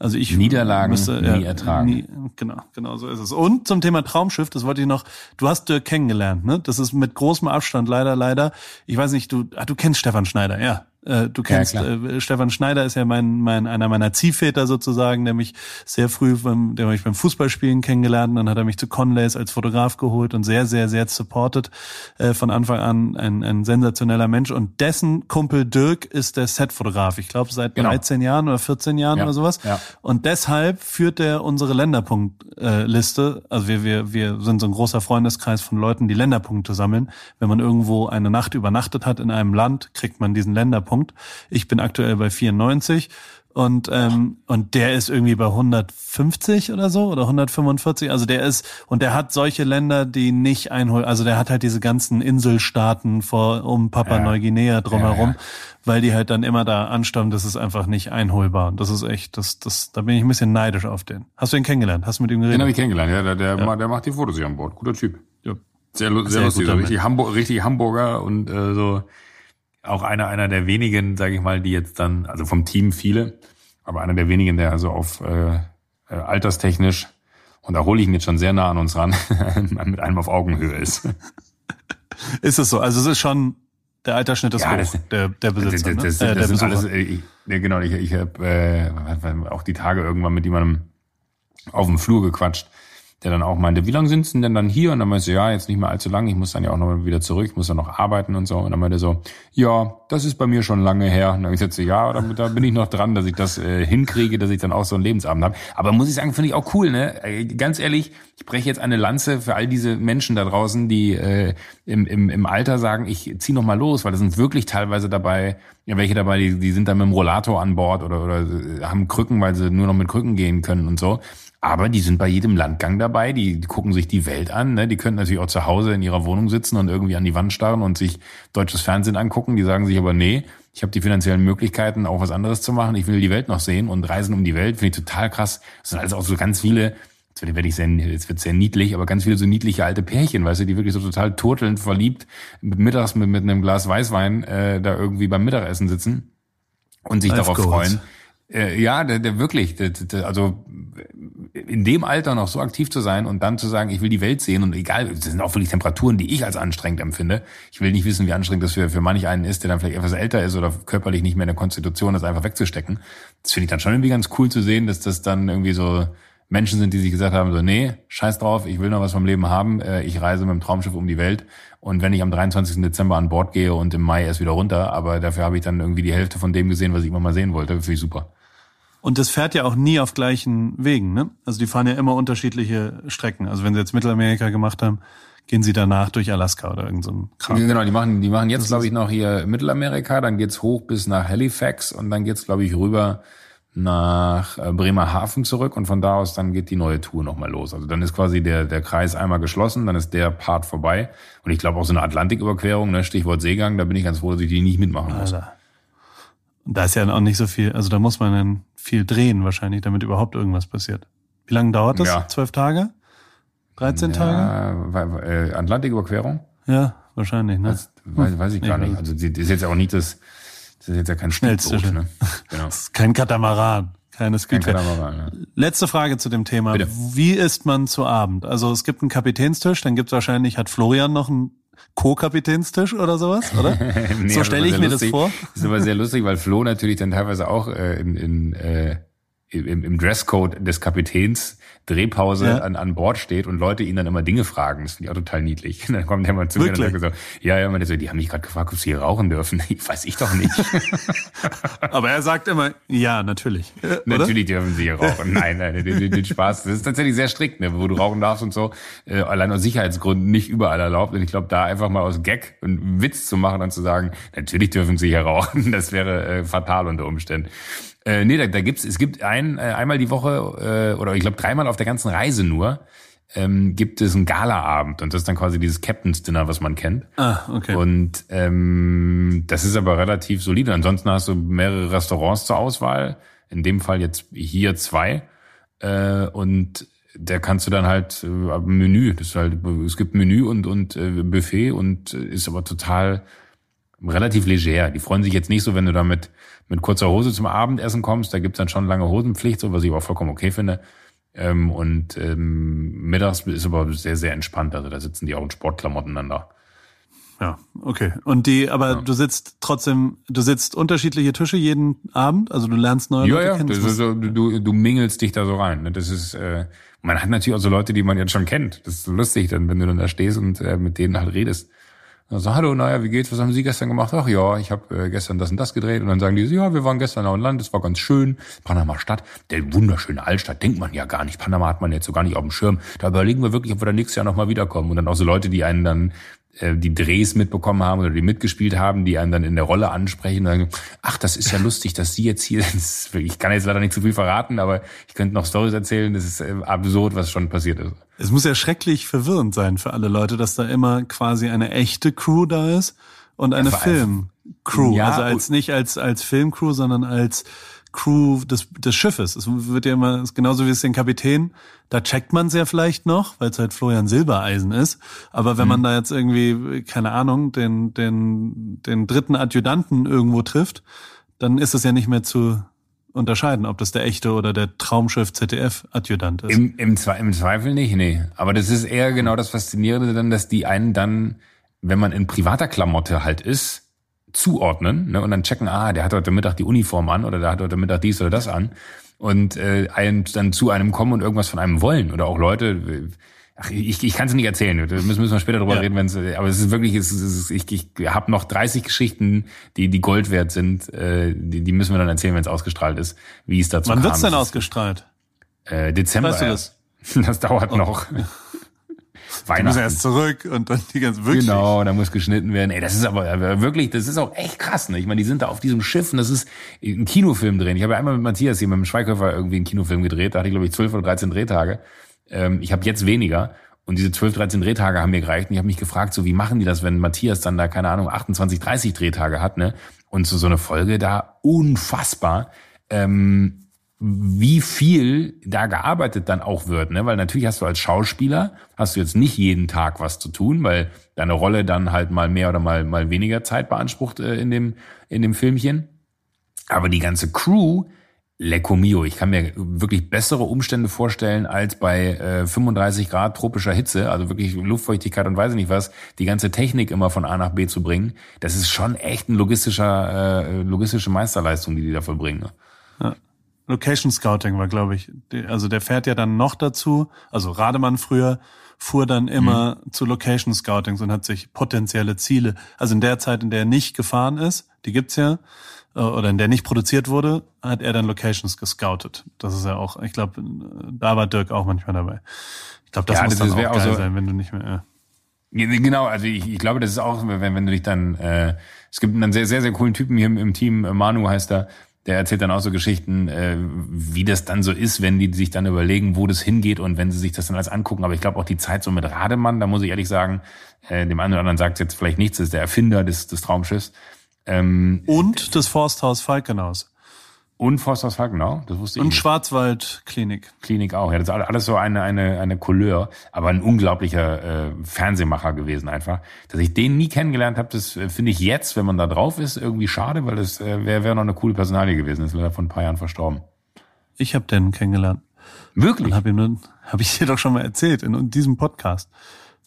Also ich Niederlagen müsste, nie ertragen. Nie, genau, genau so ist es. Und zum Thema Traumschiff, das wollte ich noch. Du hast Dirk kennengelernt, ne? Das ist mit großem Abstand leider, leider. Ich weiß nicht, du, ah, du kennst Stefan Schneider, ja. Äh, du kennst ja, äh, Stefan Schneider ist ja mein, mein einer meiner Ziehväter sozusagen, der mich sehr früh beim, der mich beim Fußballspielen kennengelernt, dann hat er mich zu Conlays als Fotograf geholt und sehr sehr sehr supported äh, von Anfang an ein, ein sensationeller Mensch und dessen Kumpel Dirk ist der Setfotograf. Ich glaube seit genau. 13 Jahren oder 14 Jahren ja. oder sowas. Ja. Und deshalb führt er unsere Länderpunktliste. Also wir wir wir sind so ein großer Freundeskreis von Leuten, die Länderpunkte sammeln. Wenn man irgendwo eine Nacht übernachtet hat in einem Land, kriegt man diesen Länderpunkt Punkt. Ich bin aktuell bei 94 und ähm, und der ist irgendwie bei 150 oder so oder 145. Also der ist und der hat solche Länder, die nicht einholen. Also der hat halt diese ganzen Inselstaaten vor um Papua ja. Neuguinea drumherum, ja, ja. weil die halt dann immer da anstammen. Das ist einfach nicht einholbar. Und das ist echt, das das da bin ich ein bisschen neidisch auf den. Hast du ihn kennengelernt? Hast du mit ihm geredet? Den habe ich kennengelernt. Ja, der der, der macht die Fotos hier an Bord. Guter Typ. Ja. Sehr, sehr, sehr lustig. Richtig, Hamburg, richtig Hamburger und äh, so auch einer, einer der wenigen, sage ich mal, die jetzt dann, also vom Team viele, aber einer der wenigen, der also auf äh, äh, alterstechnisch, und da hole ich ihn jetzt schon sehr nah an uns ran, mit einem auf Augenhöhe ist. Ist es so? Also es ist schon der Altersschnitt ist ja, hoch, das, der, der Besitzer. Das, das, ne? äh, das ist alles, ich, ja, genau, ich, ich habe äh, auch die Tage irgendwann mit jemandem auf dem Flur gequatscht der dann auch meinte, wie lange sind Sie denn dann hier? Und dann meinte ich, ja, jetzt nicht mehr allzu lang, ich muss dann ja auch noch wieder zurück, ich muss dann noch arbeiten und so. Und dann meinte er so, ja, das ist bei mir schon lange her. Und dann ich gesagt, ja, da, da bin ich noch dran, dass ich das äh, hinkriege, dass ich dann auch so einen Lebensabend habe. Aber muss ich sagen, finde ich auch cool, ne? Äh, ganz ehrlich, ich breche jetzt eine Lanze für all diese Menschen da draußen, die äh, im, im, im Alter sagen, ich zieh noch mal los, weil das sind wirklich teilweise dabei, ja, welche dabei, die, die sind dann mit dem Rollator an Bord oder, oder äh, haben Krücken, weil sie nur noch mit Krücken gehen können und so. Aber die sind bei jedem Landgang dabei, die, die gucken sich die Welt an. Ne? Die können natürlich auch zu Hause in ihrer Wohnung sitzen und irgendwie an die Wand starren und sich deutsches Fernsehen angucken. Die sagen sich aber, nee, ich habe die finanziellen Möglichkeiten, auch was anderes zu machen. Ich will die Welt noch sehen und reisen um die Welt. Finde ich total krass. Das sind alles auch so ganz viele, jetzt werde ich sehr, jetzt wird sehr niedlich, aber ganz viele so niedliche alte Pärchen, weißt du, die wirklich so total turtelnd verliebt, mit mittags mit, mit einem Glas Weißwein äh, da irgendwie beim Mittagessen sitzen und sich Life darauf goals. freuen. Äh, ja, der, der wirklich, der, der, also in dem Alter noch so aktiv zu sein und dann zu sagen, ich will die Welt sehen und egal, das sind auch wirklich Temperaturen, die ich als anstrengend empfinde. Ich will nicht wissen, wie anstrengend das für, für manch einen ist, der dann vielleicht etwas älter ist oder körperlich nicht mehr in der Konstitution ist, einfach wegzustecken. Das finde ich dann schon irgendwie ganz cool zu sehen, dass das dann irgendwie so Menschen sind, die sich gesagt haben, so, nee, scheiß drauf, ich will noch was vom Leben haben, äh, ich reise mit dem Traumschiff um die Welt und wenn ich am 23. Dezember an Bord gehe und im Mai erst wieder runter, aber dafür habe ich dann irgendwie die Hälfte von dem gesehen, was ich immer mal sehen wollte, finde ich super. Und das fährt ja auch nie auf gleichen Wegen, ne? Also die fahren ja immer unterschiedliche Strecken. Also wenn sie jetzt Mittelamerika gemacht haben, gehen sie danach durch Alaska oder irgend so ein Kram. Genau, die machen, die machen jetzt, glaube ich, noch hier Mittelamerika, dann geht's hoch bis nach Halifax und dann geht's, glaube ich, rüber nach äh, Bremerhaven zurück und von da aus dann geht die neue Tour nochmal los. Also dann ist quasi der, der Kreis einmal geschlossen, dann ist der Part vorbei. Und ich glaube auch so eine Atlantiküberquerung, ne, Stichwort Seegang, da bin ich ganz froh, dass ich die nicht mitmachen muss. Alter. Und da ist ja auch nicht so viel, also da muss man dann viel drehen wahrscheinlich, damit überhaupt irgendwas passiert. Wie lange dauert das? Ja. Zwölf Tage? 13 ja, Tage? Äh, Atlantiküberquerung? Ja, wahrscheinlich, ne? Das, weiß, weiß ich gar nicht. Also das ist jetzt auch nicht das, das ist jetzt ja kein Schnellste. Ne? Genau. Das ist kein Katamaran. Keines Kein Katamaran, ja. Letzte Frage zu dem Thema. Bitte. Wie isst man zu Abend? Also es gibt einen Kapitänstisch, dann gibt es wahrscheinlich, hat Florian noch einen Co-Kapitänstisch oder sowas, oder? nee, so stelle ich mir lustig. das vor. Das ist aber sehr lustig, weil Flo natürlich dann teilweise auch äh, in, in äh, im, im Dresscode des Kapitäns Drehpause ja. an, an Bord steht und Leute ihn dann immer Dinge fragen. Das finde ich auch total niedlich. Und dann kommt der mal zu Wirklich? mir und sagt so, ja, ja, man so, die haben mich gerade gefragt, ob sie hier rauchen dürfen. Ich weiß ich doch nicht. Aber er sagt immer, ja, natürlich. Oder? Natürlich dürfen sie hier rauchen. Nein, nein, den, den Spaß. Das ist tatsächlich sehr strikt, ne, wo du rauchen darfst und so. Äh, allein aus Sicherheitsgründen nicht überall erlaubt. Und ich glaube, da einfach mal aus Gag einen Witz zu machen und zu sagen, natürlich dürfen sie hier rauchen, das wäre äh, fatal unter Umständen. Äh, nee, da, da gibt's, es gibt ein, äh, einmal die Woche, äh, oder ich glaube dreimal auf der ganzen Reise nur, ähm, gibt es einen Galaabend und das ist dann quasi dieses Captain's Dinner, was man kennt. Ah, okay. Und ähm, das ist aber relativ solide. Ansonsten hast du mehrere Restaurants zur Auswahl. In dem Fall jetzt hier zwei. Äh, und da kannst du dann halt äh, Menü, das ist halt, es gibt Menü und, und äh, Buffet und äh, ist aber total relativ leger. Die freuen sich jetzt nicht so, wenn du da mit, kurzer Hose zum Abendessen kommst. Da gibt's dann schon lange Hosenpflicht, so was ich auch vollkommen okay finde. Ähm, und ähm, mittags ist aber sehr, sehr entspannt. Also da sitzen die auch in Sportklamotten dann da. Ja, okay. Und die, aber ja. du sitzt trotzdem, du sitzt unterschiedliche Tische jeden Abend, also du lernst neue ja, Leute ja, kennen. Ja, so, du, du mingelst dich da so rein. Ne? Das ist, äh, man hat natürlich auch so Leute, die man jetzt schon kennt. Das ist so lustig, dann, wenn du dann da stehst und äh, mit denen halt redest. Also, hallo, naja, wie geht's? Was haben Sie gestern gemacht? Ach ja, ich habe äh, gestern das und das gedreht. Und dann sagen die, ja, wir waren gestern auf dem Land, es war ganz schön. Panama Stadt, der wunderschöne Altstadt, denkt man ja gar nicht. Panama hat man jetzt so gar nicht auf dem Schirm. Da überlegen wir wirklich, ob wir da nächstes Jahr nochmal wiederkommen. Und dann auch so Leute, die einen dann die Drehs mitbekommen haben oder die mitgespielt haben, die einen dann in der Rolle ansprechen und sagen, ach, das ist ja lustig, dass Sie jetzt hier, ist, ich kann jetzt leider nicht zu viel verraten, aber ich könnte noch Stories erzählen, das ist äh, absurd, was schon passiert ist. Es muss ja schrecklich verwirrend sein für alle Leute, dass da immer quasi eine echte Crew da ist und eine ja, Filmcrew, ja, also als nicht als als Filmcrew, sondern als Crew des, des Schiffes. Es wird ja immer, genauso wie es den Kapitän, da checkt man es ja vielleicht noch, weil es halt Florian Silbereisen ist. Aber wenn mhm. man da jetzt irgendwie, keine Ahnung, den, den, den dritten Adjutanten irgendwo trifft, dann ist es ja nicht mehr zu unterscheiden, ob das der echte oder der Traumschiff ZDF-Adjutant ist. Im, im, Zwe im Zweifel nicht, nee. Aber das ist eher genau das Faszinierende dann, dass die einen dann, wenn man in privater Klamotte halt ist, zuordnen ne, und dann checken, ah, der hat heute Mittag die Uniform an oder der hat heute Mittag dies oder das an und äh, einen, dann zu einem kommen und irgendwas von einem wollen oder auch Leute, ach, ich, ich kann es nicht erzählen, da müssen, müssen wir später drüber ja. reden, wenn's, aber es ist wirklich, es ist, ich, ich habe noch 30 Geschichten, die die Gold wert sind, äh, die, die müssen wir dann erzählen, wenn es ausgestrahlt ist, wie es dazu Wann kam. Wann wird's denn ausgestrahlt? Äh, Dezember. Weißt du das? Das dauert oh. noch. Weihnachten. muss erst zurück und dann die ganze wirklich. Genau, da muss geschnitten werden. Ey, das ist aber wirklich, das ist auch echt krass. Ne? Ich meine, die sind da auf diesem Schiff und das ist ein Kinofilm drehen. Ich habe ja einmal mit Matthias hier mit dem Schweighöfer irgendwie einen Kinofilm gedreht. Da hatte ich glaube ich zwölf oder dreizehn Drehtage. Ähm, ich habe jetzt weniger. Und diese 12, 13 Drehtage haben mir gereicht. Und ich habe mich gefragt, so wie machen die das, wenn Matthias dann da, keine Ahnung, 28, 30 Drehtage hat, ne? Und so, so eine Folge da unfassbar. Ähm, wie viel da gearbeitet dann auch wird, ne? Weil natürlich hast du als Schauspieler hast du jetzt nicht jeden Tag was zu tun, weil deine Rolle dann halt mal mehr oder mal mal weniger Zeit beansprucht äh, in dem in dem Filmchen. Aber die ganze Crew, Lecco mio, ich kann mir wirklich bessere Umstände vorstellen als bei äh, 35 Grad tropischer Hitze, also wirklich Luftfeuchtigkeit und weiß ich nicht was, die ganze Technik immer von A nach B zu bringen. Das ist schon echt ein logistischer äh, logistische Meisterleistung, die die da vollbringen. Ne? Ja. Location Scouting war, glaube ich. Also der fährt ja dann noch dazu. Also Rademann früher fuhr dann immer mhm. zu Location Scoutings und hat sich potenzielle Ziele, also in der Zeit, in der er nicht gefahren ist, die gibt's ja, äh, oder in der nicht produziert wurde, hat er dann Locations gescoutet. Das ist ja auch, ich glaube, da war Dirk auch manchmal dabei. Ich glaube, das ja, muss das dann auch geil so, sein, wenn du nicht mehr. Ja. Genau, also ich, ich glaube, das ist auch, wenn, wenn du dich dann, äh, es gibt einen sehr, sehr, sehr coolen Typen hier im, im Team, Manu heißt er, der erzählt dann auch so Geschichten, äh, wie das dann so ist, wenn die sich dann überlegen, wo das hingeht und wenn sie sich das dann alles angucken. Aber ich glaube auch die Zeit so mit Rademann, da muss ich ehrlich sagen, äh, dem einen oder anderen sagt jetzt vielleicht nichts, ist der Erfinder des, des Traumschiffs. Ähm, und des Forsthaus Falkenhaus. Und Forsthaus Falkenau, das wusste ich. Und. Schwarzwaldklinik. Klinik auch, ja. Das ist alles so eine, eine, eine Couleur, aber ein unglaublicher äh, Fernsehmacher gewesen einfach. Dass ich den nie kennengelernt habe, das äh, finde ich jetzt, wenn man da drauf ist, irgendwie schade, weil das äh, wäre wär noch eine coole Personalie gewesen. Das ist leider vor ein paar Jahren verstorben. Ich habe den kennengelernt. Wirklich? Und habe hab ich dir doch schon mal erzählt in, in diesem Podcast.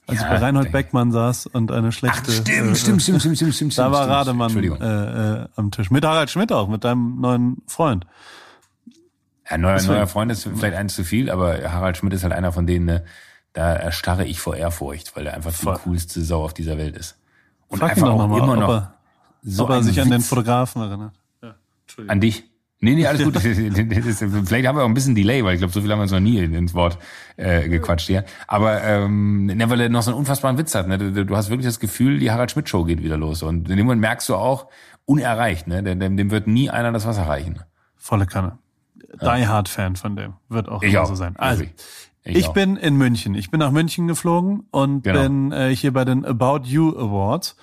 Als ja, ich bei Reinhold Beckmann saß und eine schlechte. Ach, stimmt, äh, stimmt, stimmt, stimmt, stimmt, stimmt. Da war Rademann äh, äh, am Tisch. Mit Harald Schmidt auch, mit deinem neuen Freund. Ja, neuer, neuer Freund ist vielleicht eins zu viel, aber Harald Schmidt ist halt einer von denen, ne, da erstarre ich vor Ehrfurcht, weil er einfach die coolste Sau auf dieser Welt ist. Und Frag einfach auch mal, immer noch. Ob er, so ob er sich Witz. an den Fotografen erinnert. Ja, An dich? Nee, nee, alles gut. Vielleicht haben wir auch ein bisschen Delay, weil ich glaube, so viel haben wir uns noch nie ins Wort äh, gequatscht hier. Aber ähm, ne, weil er noch so einen unfassbaren Witz hat. Ne? Du, du hast wirklich das Gefühl, die Harald Schmidt Show geht wieder los. Und in dem Moment merkst du auch, unerreicht. Ne? Dem, dem wird nie einer das Wasser reichen. Volle Kanne. Die Hard Fan von dem. Wird auch Ich auch. so sein. Also, ich, auch. bin in München. Ich bin nach München geflogen und Genau. bin äh, hier bei den About You Awards.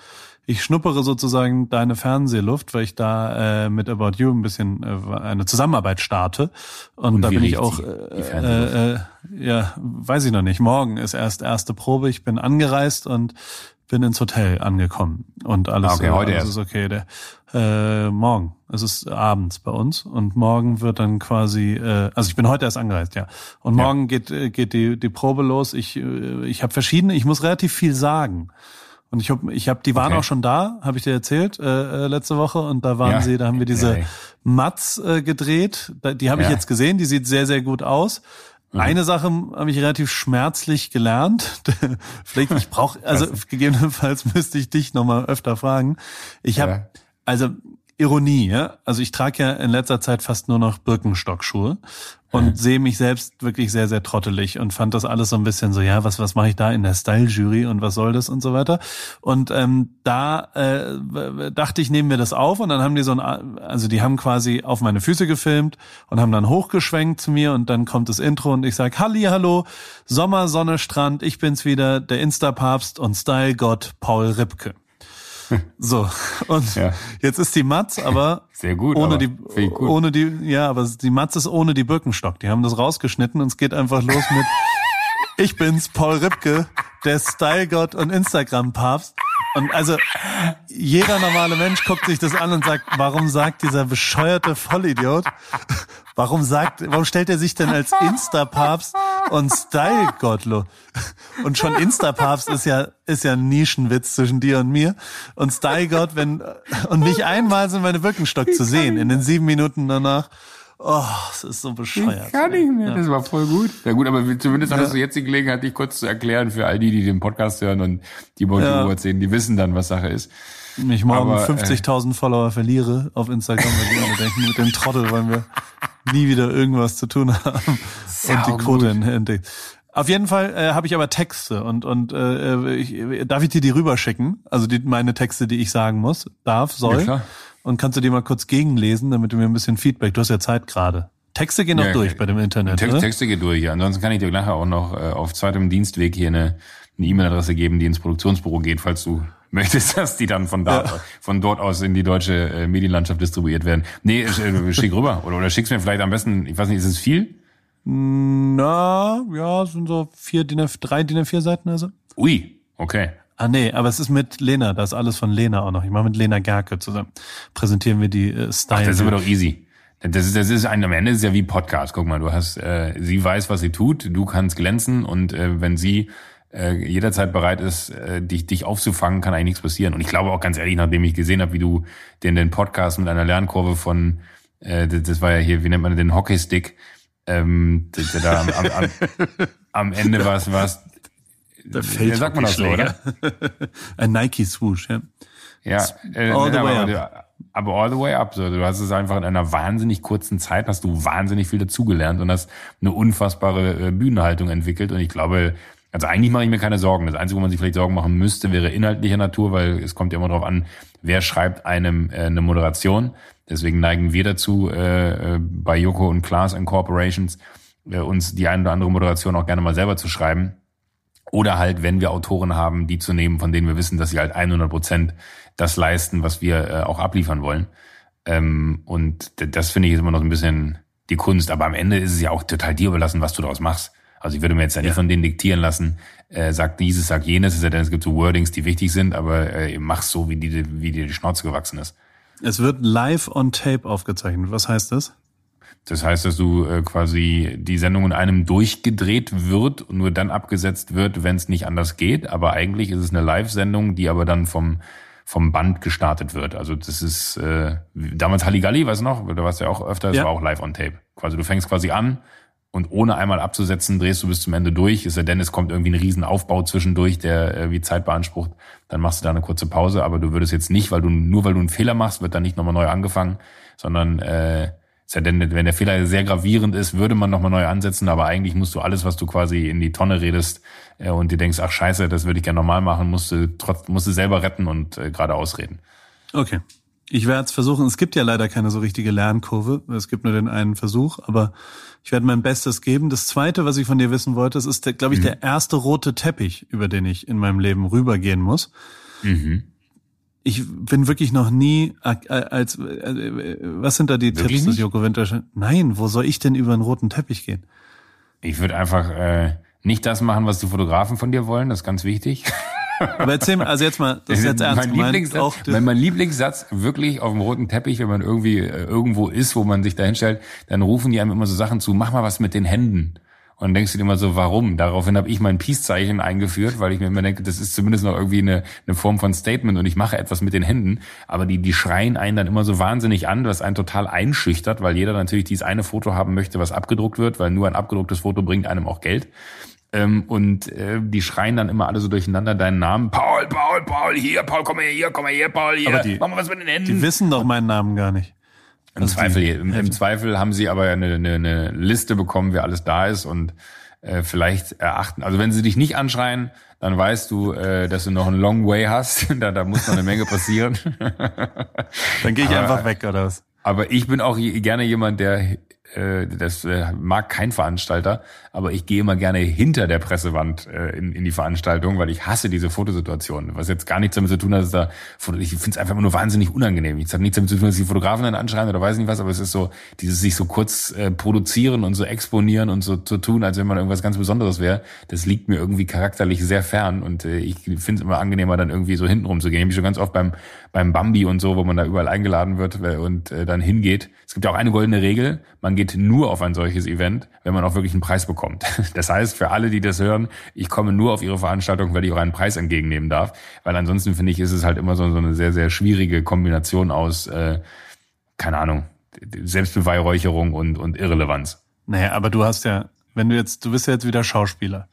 Ich schnuppere sozusagen deine Fernsehluft, weil ich da äh, mit About You ein bisschen äh, eine Zusammenarbeit starte. Und, Und da bin ich auch, die äh, äh, äh, ja, weiß ich noch nicht. Morgen ist erst erste Probe. Ich bin angereist und bin ins Hotel angekommen und alles, Ah, okay, äh, heute alles erst. ist okay. Der, äh, morgen. Es ist abends bei uns und morgen wird dann quasi, äh, also ich bin heute erst angereist, ja. Und Ja. morgen geht äh, geht die die Probe los. Ich äh, ich habe verschiedene. Ich muss relativ viel sagen. Und ich habe, ich hab, die waren Okay. auch schon da, habe ich dir erzählt äh, äh, letzte Woche. Und da waren Ja. sie, da haben wir diese Ja. Mats äh, gedreht. Da, die habe ich Ja. jetzt gesehen. Die sieht sehr sehr gut aus. Mhm. Eine Sache habe ich relativ schmerzlich gelernt. Vielleicht ich brauche, also gegebenenfalls müsste ich dich noch mal öfter fragen. Ich habe, also Ironie, ja. Also ich trage ja in letzter Zeit fast nur noch Birkenstockschuhe und sehe mich selbst wirklich sehr, sehr trottelig und fand das alles so ein bisschen so, ja, was, was mache ich da in der Style-Jury und was soll das und so weiter. Und ähm, da äh, dachte ich, nehmen wir das auf und dann haben die so ein, also die haben quasi auf meine Füße gefilmt und haben dann hochgeschwenkt zu mir und dann kommt das Intro und ich sag, Halli, hallo, Sommer, Sonne, Strand, ich bin's wieder, der Insta-Papst und Style-Gott Paul Ripke. So, und Ja. jetzt ist die Matz, aber Sehr gut, ohne die, gut. ohne die, ja, aber die Matz ist ohne die Birkenstock. Die haben das rausgeschnitten und es geht einfach los mit Ich bin's, Paul Ripke, der Style-Gott und Instagram-Papst. Und also jeder normale Mensch guckt sich das an und sagt, warum sagt dieser bescheuerte Vollidiot, warum sagt, warum stellt er sich denn als Insta-Papst und Style-Gottlo? Und schon Insta-Papst ist ja, ist ja ein Nischenwitz zwischen dir und mir. Und Style-Gott, wenn, und nicht einmal sind meine Birkenstock zu sehen in den sieben Minuten danach. Oh, es ist so bescheuert. Gar nicht mehr. Das war voll gut. Ja gut, aber zumindest hattest du jetzt die Gelegenheit, dich kurz zu erklären für all die, die den Podcast hören und die About Ja. Awards sehen, die wissen dann, was Sache ist. Wenn ich morgen Aber, äh, 50.000 Follower verliere auf Instagram, weil die alle denken, mit dem Trottel wollen wir nie wieder irgendwas zu tun haben und die Quote entdeckt. Auf jeden Fall äh, habe ich aber Texte und und äh, ich, darf ich dir die rüberschicken? Also die, meine Texte, die ich sagen muss, darf, soll. Ja, klar. Und kannst du die mal kurz gegenlesen, damit du mir ein bisschen Feedback. Du hast ja Zeit gerade. Texte gehen noch Ja, durch ja. bei dem Internet. Text? Texte geht durch, ja. Ansonsten kann ich dir nachher auch noch äh, auf zweitem Dienstweg hier eine eine E-Mail-Adresse geben, die ins Produktionsbüro geht, falls du möchtest, dass die dann von da, von dort aus in die deutsche äh, Medienlandschaft distribuiert werden. Nee, äh, schick rüber. Oder, oder schick's mir vielleicht am besten, ich weiß nicht, ist es viel? Na, ja, es sind so vier DIN drei DIN A4 Seiten also. Ui, okay. Ah nee, aber es ist mit Lena, das ist alles von Lena auch noch. Ich mache mit Lena Gerke zusammen. Präsentieren wir die äh, Style. Ach, das ist aber doch easy. Das ist, das ist ein, am Ende ist es ja wie Podcast. Guck mal, du hast, äh, sie weiß, was sie tut, du kannst glänzen und äh, wenn sie äh, jederzeit bereit ist, äh, dich, dich aufzufangen, kann eigentlich nichts passieren. Und ich glaube auch ganz ehrlich, nachdem ich gesehen habe, wie du den, den Podcast mit einer Lernkurve von, äh, das, das war ja hier, wie nennt man den Hockeystick, ähm, das da am, am, am, am Ende war es, der ja, sagt man das so, oder? Ein Nike Swoosh, ja. Ja, äh, all the aber, way aber, aber all the way up. So, du hast es einfach in einer wahnsinnig kurzen Zeit, hast du wahnsinnig viel dazugelernt und hast eine unfassbare äh, Bühnenhaltung entwickelt. Und ich glaube, also eigentlich mache ich mir keine Sorgen. Das Einzige, wo man sich vielleicht Sorgen machen müsste, wäre inhaltlicher Natur, weil es kommt ja immer darauf an, wer schreibt einem äh, eine Moderation. Deswegen neigen wir dazu, äh, äh, bei Joko und Klaas Incorporations äh, uns die eine oder andere Moderation auch gerne mal selber zu schreiben. Oder halt, wenn wir Autoren haben, die zu nehmen, von denen wir wissen, dass sie halt 100 Prozent das leisten, was wir äh, auch abliefern wollen. Ähm, und das finde ich ist immer noch ein bisschen die Kunst. Aber am Ende ist es ja auch total dir überlassen, was du daraus machst. Also ich würde mir jetzt ja nicht von denen diktieren lassen, äh, sag dieses, sag jenes, es ist ja denn es gibt so Wordings, die wichtig sind, aber äh, mach's so, wie, die, wie dir die Schnauze gewachsen ist. Es wird live on tape aufgezeichnet. Was heißt das? Das heißt, dass du äh, quasi die Sendung in einem durchgedreht wird und nur dann abgesetzt wird, wenn es nicht anders geht. Aber eigentlich ist es eine Live-Sendung, die aber dann vom vom Band gestartet wird. Also das ist äh, damals Halligalli, weißt du noch? Da warst du ja auch öfter, das Ja. war auch live on tape. Quasi du fängst quasi an und ohne einmal abzusetzen, drehst du bis zum Ende durch. Ist ja denn, es kommt irgendwie ein Riesenaufbau zwischendurch, der äh, wie Zeit beansprucht. Dann machst du da eine kurze Pause, aber du würdest jetzt nicht, weil du nur weil du einen Fehler machst, wird dann nicht nochmal neu angefangen, sondern äh, ist ja denn, wenn der Fehler sehr gravierend ist, würde man nochmal neu ansetzen, aber eigentlich musst du alles, was du quasi in die Tonne redest äh, und dir denkst, ach scheiße, das würde ich gerne normal machen, musst du trotz, musst du selber retten und äh, gerade ausreden. Okay. Ich werde es versuchen. Es gibt ja leider keine so richtige Lernkurve. Es gibt nur den einen Versuch, aber ich werde mein Bestes geben. Das Zweite, was ich von dir wissen wollte, das ist, glaube ich, Mhm. der erste rote Teppich, über den ich in meinem Leben rübergehen muss. Mhm. Ich bin wirklich noch nie äh, als äh, was sind da die Wirklich Tipps des? Joko Winter? Nein, wo soll ich denn über einen roten Teppich gehen? Ich würde einfach äh, nicht das machen, was die Fotografen von dir wollen, das ist ganz wichtig. Aber erzähl mir, also jetzt mal, das ist jetzt ernst mein, gemeint, Lieblingssatz, auch mein Lieblingssatz wirklich auf dem roten Teppich, wenn man irgendwie äh, irgendwo ist, wo man sich da hinstellt, dann rufen die einem immer so Sachen zu, mach mal was mit den Händen. Und denkst du dir immer so, warum? Daraufhin habe ich mein Peace-Zeichen eingeführt, weil ich mir immer denke, das ist zumindest noch irgendwie eine, eine Form von Statement und ich mache etwas mit den Händen. Aber die, die schreien einen dann immer so wahnsinnig an, was einen total einschüchtert, weil jeder natürlich dieses eine Foto haben möchte, was abgedruckt wird, weil nur ein abgedrucktes Foto bringt einem auch Geld. Ähm, und äh, die schreien dann immer alle so durcheinander deinen Namen. Paul, Paul, Paul, hier, Paul, komm mal hier, komm mal hier, Paul, hier. Die- Mach mal was mit den Händen. die wissen doch meinen Namen gar nicht. Im Zweifel, im, im Zweifel haben sie aber eine, eine, eine Liste bekommen, wer alles da ist und äh, vielleicht erachten. Also wenn sie dich nicht anschreien, dann weißt du, äh, dass du noch einen long way hast. da, da muss noch eine Menge passieren. Dann gehe ich Aber- einfach weg oder was? Aber ich bin auch gerne jemand, der das äh, mag kein Veranstalter, aber ich gehe immer gerne hinter der Pressewand äh, in, in die Veranstaltung, weil ich hasse diese Fotosituation. Was jetzt gar nichts damit zu tun hat, dass da ich finde es einfach immer nur wahnsinnig unangenehm. Es hat nichts damit zu tun, dass die Fotografen dann anschreien oder weiß nicht was, aber es ist so dieses sich so kurz äh, produzieren und so exponieren und so zu tun, als wenn man irgendwas ganz Besonderes wäre. Das liegt mir irgendwie charakterlich sehr fern und äh, ich finde es immer angenehmer, dann irgendwie so hintenrum zu gehen. Ich habe schon ganz oft beim beim Bambi und so, wo man da überall eingeladen wird äh, und äh, dann hingeht. Es gibt ja auch eine goldene Regel, man geht nur auf ein solches Event, wenn man auch wirklich einen Preis bekommt. Das heißt, für alle, die das hören, ich komme nur auf ihre Veranstaltung, weil ich auch einen Preis entgegennehmen darf, weil ansonsten finde ich, ist es halt immer so, so eine sehr, sehr schwierige Kombination aus, äh, keine Ahnung, Selbstbeweihräucherung und, und Irrelevanz. Naja, aber du hast ja, wenn du jetzt, du bist ja jetzt wieder Schauspieler.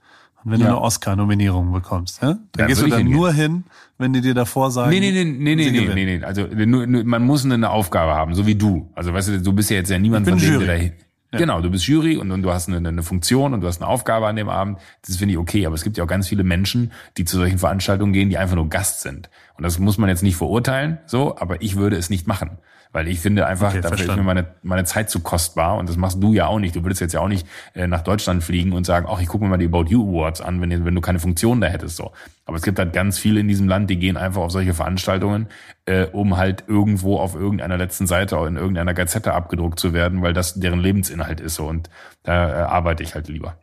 Und wenn Ja. du eine Oscar-Nominierung bekommst, ja, dann Ja, gehst du dann hingehen. nur hin, wenn die dir davor sagen. Nee, nee, nee, nee, nee, nee, nee, nee. Also nur, nur, man muss eine Aufgabe haben, so wie du. Also weißt du, du bist ja jetzt ja niemand von denen, der da Genau, du bist Jury und, und du hast eine, eine Funktion und du hast eine Aufgabe an dem Abend. Das finde ich okay, aber es gibt ja auch ganz viele Menschen, die zu solchen Veranstaltungen gehen, die einfach nur Gast sind. Und das muss man jetzt nicht verurteilen, so, aber ich würde es nicht machen. Weil ich finde einfach, Okay, dafür ist verstanden. mir meine, meine Zeit zu kostbar und das machst du ja auch nicht. Du würdest jetzt ja auch nicht äh, nach Deutschland fliegen und sagen, ach, ich gucke mir mal die About You Awards an, wenn, wenn du keine Funktion da hättest. so. Aber es gibt halt ganz viele in diesem Land, die gehen einfach auf solche Veranstaltungen, äh, um halt irgendwo auf irgendeiner letzten Seite oder in irgendeiner Gazette abgedruckt zu werden, weil das deren Lebensinhalt ist. so Und da äh, arbeite ich halt lieber.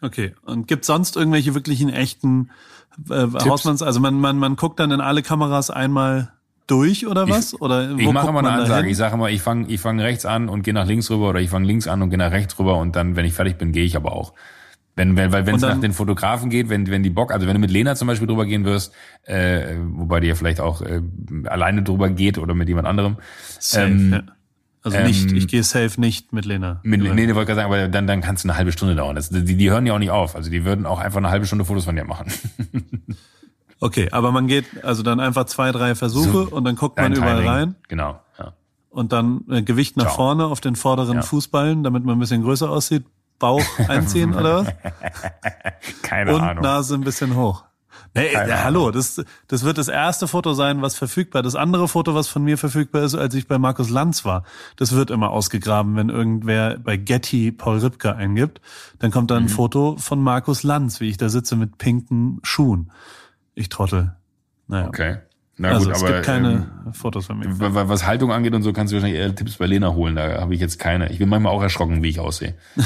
Okay. Und gibt sonst irgendwelche wirklichen echten äh, Hausmanns? Also man, man, man guckt dann in alle Kameras einmal durch oder was? oder Ich wo mache guckt immer eine Ansage. Ich sage immer, ich fange ich fang rechts an und gehe nach links rüber oder ich fange links an und gehe nach rechts rüber und dann, wenn ich fertig bin, gehe ich aber auch. Wenn, wenn, weil wenn es nach den Fotografen geht, wenn, wenn die Bock, also wenn du mit Lena zum Beispiel drüber gehen wirst, äh, wobei die ja vielleicht auch äh, alleine drüber geht oder mit jemand anderem. Safe, ähm, ja. Also nicht, ich gehe safe nicht mit Lena. Mit, nee, nee, wollte gerade sagen, aber dann, dann kann es eine halbe Stunde dauern. Das, die, die hören ja auch nicht auf. Also die würden auch einfach eine halbe Stunde Fotos von dir machen. Okay, aber man geht also dann einfach zwei, drei Versuche und dann guckt man überall Timing. rein Genau. Ja. und dann äh, Gewicht nach Ciao. vorne auf den vorderen Ja. Fußballen, damit man ein bisschen größer aussieht. Bauch einziehen oder was? Keine und Ahnung. Nase ein bisschen hoch. Nee, Keine ja, hallo, das, das wird das erste Foto sein, was verfügbar. Das andere Foto, was von mir verfügbar ist, als ich bei Markus Lanz war, das wird immer ausgegraben, wenn irgendwer bei Getty Paul Ripke eingibt. Dann kommt Mhm. da ein Foto von Markus Lanz, wie ich da sitze mit pinken Schuhen. Ich trottel. Naja. Okay. Na also gut, es aber gibt keine ähm, Fotos von mir. wa- wa- was Haltung angeht und so, kannst du wahrscheinlich eher Tipps bei Lena holen. Da habe ich jetzt keine. Ich bin manchmal auch erschrocken, wie ich aussehe.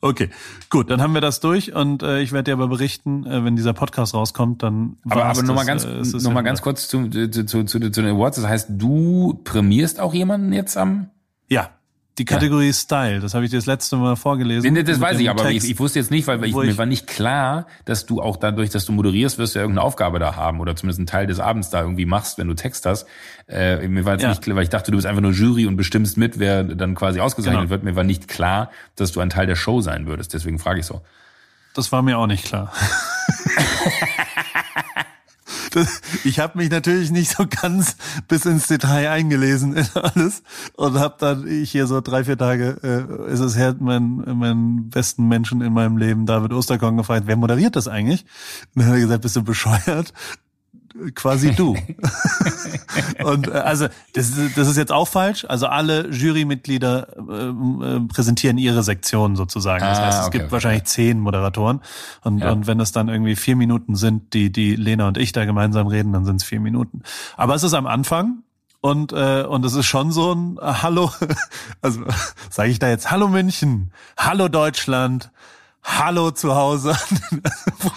Okay, gut, dann haben wir das durch und äh, ich werde dir aber berichten, äh, wenn dieser Podcast rauskommt, dann Aber, aber nochmal ganz, äh, noch mal ganz kurz zu, zu, zu, zu, zu den Awards. Das heißt, du prämierst auch jemanden jetzt am? Ja, die Kategorie Style, das habe ich dir das letzte Mal vorgelesen. Nee, das weiß ich, aber Text. ich, ich wusste jetzt nicht, weil ich, mir war nicht klar, dass du auch dadurch, dass du moderierst, wirst du ja irgendeine Aufgabe da haben oder zumindest einen Teil des Abends da irgendwie machst, wenn du Text hast. Äh, mir war jetzt Ja. nicht klar, weil ich dachte, du bist einfach nur Jury und bestimmst mit, wer dann quasi ausgezeichnet Genau. wird. Mir war nicht klar, dass du ein Teil der Show sein würdest. Deswegen frage ich so. Das war mir auch nicht klar. Das, ich habe mich natürlich nicht so ganz bis ins Detail eingelesen in alles und habe dann ich hier so drei vier Tage äh, ist es her mein meinen besten Menschen in meinem Leben David Osterkorn gefragt wer moderiert das eigentlich? Und dann hat er gesagt bist du bescheuert quasi du. und äh, also das, das ist jetzt auch falsch. Also alle Jurymitglieder äh, äh, präsentieren ihre Sektion sozusagen. Das Ah, heißt, es okay, gibt okay. wahrscheinlich zehn Moderatoren. Und, Ja. und wenn es dann irgendwie vier Minuten sind, die, die Lena und ich da gemeinsam reden, dann sind es vier Minuten. Aber es ist am Anfang. Und äh, und es ist schon so ein äh, Hallo, also sage ich da jetzt Hallo München, Hallo Deutschland, Hallo zu Hause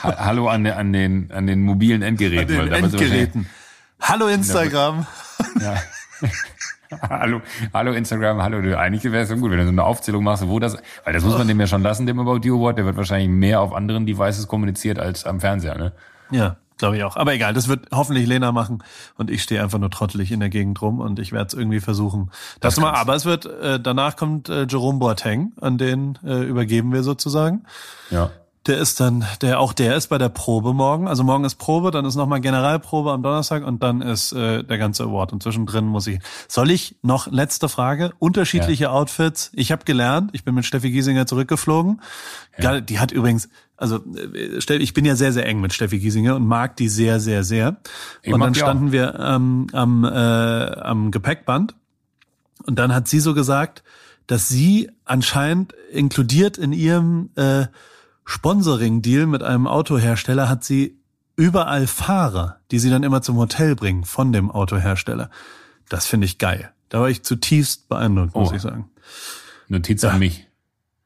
Ha Hallo an, den- an den an den mobilen Endgeräten. an den Endgeräten. Hallo Instagram. Ja. hallo, hallo Instagram, hallo. du. Eigentlich wäre es so gut, wenn du so eine Aufzählung machst, wo das, weil das muss man dem ja schon lassen, dem About You Award. Der wird wahrscheinlich mehr auf anderen Devices kommuniziert als am Fernseher, ne? Ja, glaube ich auch. Aber egal, das wird hoffentlich Lena machen und ich stehe einfach nur trottelig in der Gegend rum und ich werde es irgendwie versuchen. Das, mal, kannst aber es wird äh, danach kommt äh, Jerome Boateng, an den äh, übergeben wir sozusagen. Ja. Der ist dann, der auch der ist bei der Probe morgen. Also morgen ist Probe, dann ist nochmal Generalprobe am Donnerstag und dann ist äh, der ganze Award. Und zwischendrin muss ich. Soll ich noch letzte Frage? Unterschiedliche Outfits. Ich habe gelernt. Ich bin mit Steffi Giesinger zurückgeflogen. Geil, Die hat übrigens, also äh, ich bin ja sehr sehr eng mit Steffi Giesinger und mag die sehr sehr sehr. Ich und dann die auch. standen wir ähm, am äh, am Gepäckband und dann hat sie so gesagt, dass sie anscheinend inkludiert in ihrem äh, Sponsoring-Deal mit einem Autohersteller hat sie überall Fahrer, die sie dann immer zum Hotel bringen von dem Autohersteller. Das finde ich geil. Da war ich zutiefst beeindruckt, muss Oh. ich sagen. Notiz an mich.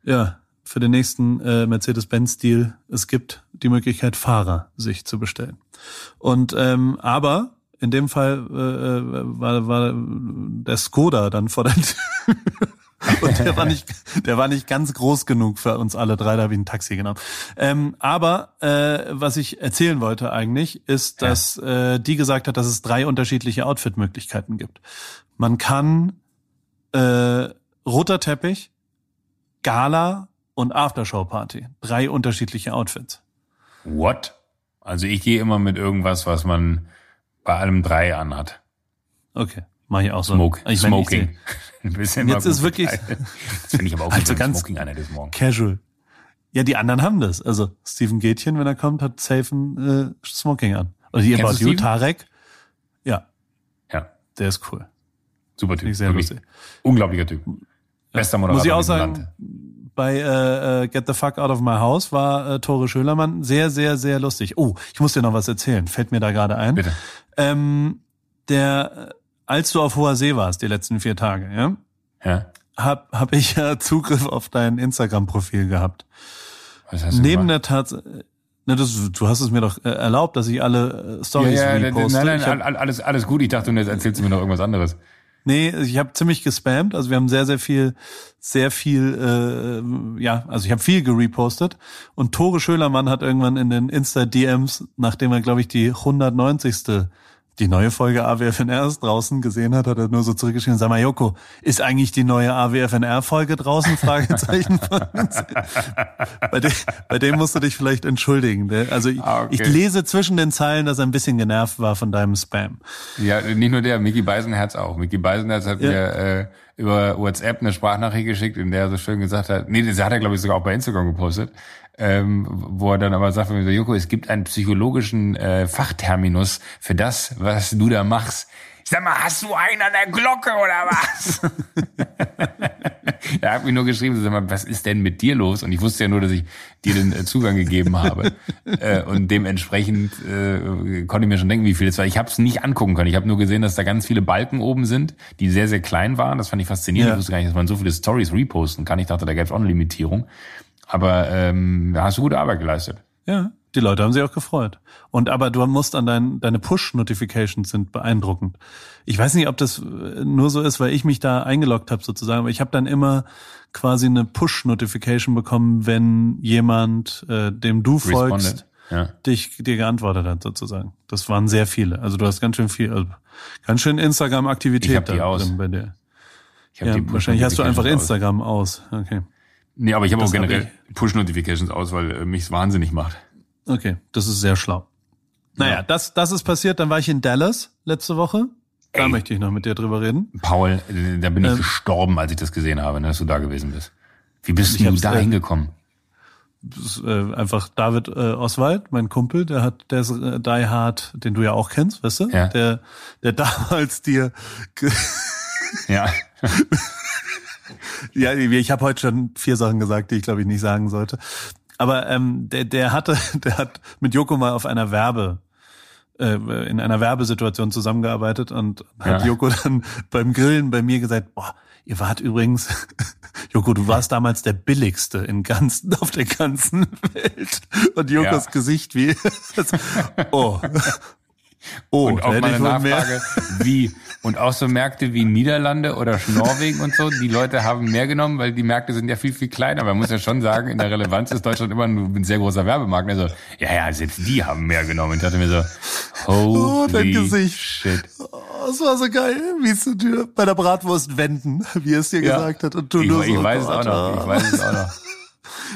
Ja, für den nächsten äh, Mercedes-Benz-Deal, es gibt die Möglichkeit, Fahrer sich zu bestellen. Und ähm, aber in dem Fall äh, äh, war, war der Skoda dann vor der Tür. Und der war nicht, der war nicht ganz groß genug für uns alle drei, da habe ich ein Taxi genommen. Ähm, aber äh, was ich erzählen wollte eigentlich, ist, dass äh, die gesagt hat, dass es drei unterschiedliche Outfit-Möglichkeiten gibt. Man kann äh, roter Teppich, Gala und Aftershow-Party. Drei unterschiedliche Outfits. What? Also ich gehe immer mit irgendwas, was man bei allem drei anhat. Okay, mach ich auch so. Smoke, Ich meine, ich Smoking. immer Jetzt ist wirklich-. Das finde ich aber auch Also wenn ganz- Smoking einer des Morgen. Casual. Ja, die anderen haben das. Also Steven Gätchen, wenn er kommt, hat safe ein äh, Smoking an. Oder die About You? Tarek. Ja, Ja, der ist cool. super Typ. ich sehr lustig. Unglaublicher Typ. Bester Moderator Muss ich auch sagen, bei äh, äh, Get the Fuck Out of My House war äh, Tore Schölermann sehr, sehr, sehr lustig. Oh, ich muss dir noch was erzählen. Fällt mir da gerade ein. Bitte. Ähm, der, als du auf hoher See warst, die letzten vier Tage, ja, Ja. hab, hab ich ja Zugriff auf dein Instagram-Profil gehabt. Was hast du Neben gemacht? der Tatsache, ne, das, du hast es mir doch äh, erlaubt, dass ich alle äh, Stories ja, ja, reposte. nein, nein, hab, all- alles, alles gut. Ich dachte, jetzt erzählst du mir noch irgendwas anderes. nee, ich habe ziemlich gespammt. Also wir haben sehr, sehr viel, sehr viel, äh, ja, also ich habe viel gerepostet. Und Tore Schölermann hat irgendwann in den Insta-DMs, nachdem er, glaube ich, die 190. Die neue Folge AWFNR ist draußen gesehen hat, hat er nur so zurückgeschrieben, sag mal, Joko, ist eigentlich die neue AWFNR-Folge draußen? Fragezeichen von uns. bei, dem, bei dem musst du dich vielleicht entschuldigen. Der, also ich, Ah, okay. ich lese zwischen den Zeilen, dass er ein bisschen genervt war von deinem Spam. Ja, nicht nur der, Mickey Beisenherz auch. Mickey Beisenherz hat Ja. mir äh, über WhatsApp eine Sprachnachricht geschickt, in der er so schön gesagt hat, nee, das hat er, glaube ich, sogar auch bei Instagram gepostet, ähm, wo er dann aber sagt, Joko, es gibt einen psychologischen äh, Fachterminus für das, was du da machst. Ich sag mal, hast du einen an der Glocke oder was? er hat mir nur geschrieben, sag mal, was ist denn mit dir los? Und ich wusste ja nur, dass ich dir den äh, Zugang gegeben habe. äh, und dementsprechend äh, konnte ich mir schon denken, wie viel es war. Ich habe es nicht angucken können. Ich habe nur gesehen, dass da ganz viele Balken oben sind, die sehr, sehr klein waren. Das fand ich faszinierend. Ja. Ich wusste gar nicht, dass man so viele Stories reposten kann. Ich dachte, da gäbe es auch eine Limitierung. Aber ähm, da hast du gute Arbeit geleistet. Ja, die Leute haben sich auch gefreut. Und aber du musst an dein, deine Push-Notifications sind beeindruckend. Ich weiß nicht, ob das äh, nur so ist, weil ich mich da eingeloggt habe sozusagen, aber ich habe dann immer quasi eine Push-Notification bekommen, wenn jemand, äh, dem du folgst, Responded. Ja. dich dir geantwortet hat sozusagen. Das waren sehr viele. Also du hast ganz schön viel, also ganz schön Instagram-Aktivität da aus. drin bei dir. Ich hab Ja, die wahrscheinlich hast du einfach aus. Instagram aus. Okay. Nee, aber ich habe auch Das hab generell Push-Notifications aus, weil äh, mich's wahnsinnig macht. Okay, das ist sehr schlau. Naja, Ja. das, das ist passiert. Dann war ich in Dallas letzte Woche. Da Ey. möchte ich noch mit dir drüber reden. Paul, äh, da bin ich Ähm. gestorben, als ich das gesehen habe, ne, dass du da gewesen bist. Wie bist du da äh, hingekommen? ist, äh, einfach David äh, Oswald, mein Kumpel, der hat, der ist äh, Die Hard, den du ja auch kennst, weißt du? Ja. Der, der damals dir, Ja. ja, ich habe heute schon vier Sachen gesagt, die ich glaube ich nicht sagen sollte. Aber ähm, der, der hatte, der hat mit Joko mal auf einer Werbe äh, in einer Werbesituation zusammengearbeitet und hat Ja. Joko dann beim Grillen bei mir gesagt, boah, ihr wart übrigens, Joko, du warst damals der billigste in ganzen, auf der ganzen Welt. Und Jokos Ja. Gesicht wie, oh, oh, Und auch hätte meine. Nachfrage, wie? Und auch so Märkte wie Niederlande oder Norwegen und so, die Leute haben mehr genommen, weil die Märkte sind ja viel, viel kleiner. Man muss ja schon sagen, in der Relevanz ist Deutschland immer ein sehr großer Werbemarkt. Also, ja, ja, selbst die haben mehr genommen. Und ich dachte mir so, Oh, dein holy Gesicht. shit. Oh, es war so geil, wie es bei der Bratwurst wenden, wie er es dir Ja. gesagt hat. Und du Ich, nur so, ich weiß es oh auch Gott, noch. Ich weiß es auch noch.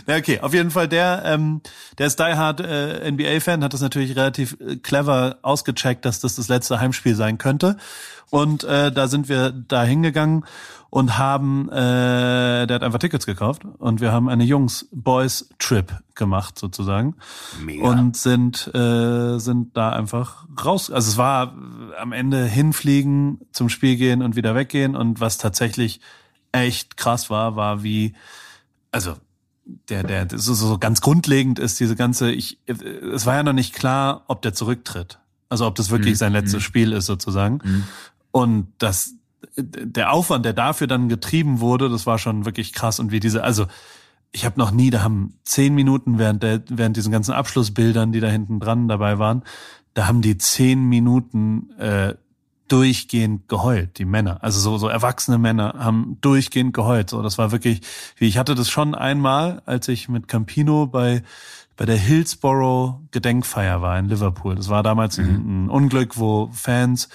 Ja, okay, auf jeden Fall der, ähm, der ist Die Hard äh, NBA-Fan, hat das natürlich relativ äh, clever ausgecheckt, dass das das letzte Heimspiel sein könnte. Und äh, da sind wir da hingegangen und haben, äh, der hat einfach Tickets gekauft und wir haben eine Jungs-Boys-Trip gemacht sozusagen Mega. und sind äh, sind da einfach raus. Also es war äh, am Ende hinfliegen, zum Spiel gehen und wieder weggehen und was tatsächlich echt krass war, war wie also der, der, das ist so ganz grundlegend ist diese ganze, ich, es war ja noch nicht klar, ob der zurücktritt. Also ob das wirklich Mhm. sein letztes Spiel ist sozusagen. Mhm. Und das, der Aufwand, der dafür dann getrieben wurde, das war schon wirklich krass. Und wie diese, also ich habe noch nie, da haben zehn Minuten während der, während diesen ganzen Abschlussbildern, die da hinten dran dabei waren, da haben die zehn Minuten äh, durchgehend geheult, die Männer. Also so, so erwachsene Männer haben durchgehend geheult. So, das war wirklich, wie ich hatte das schon einmal, als ich mit Campino bei bei der Hillsborough Gedenkfeier war in Liverpool. Das war damals ein, ein Unglück, wo Fans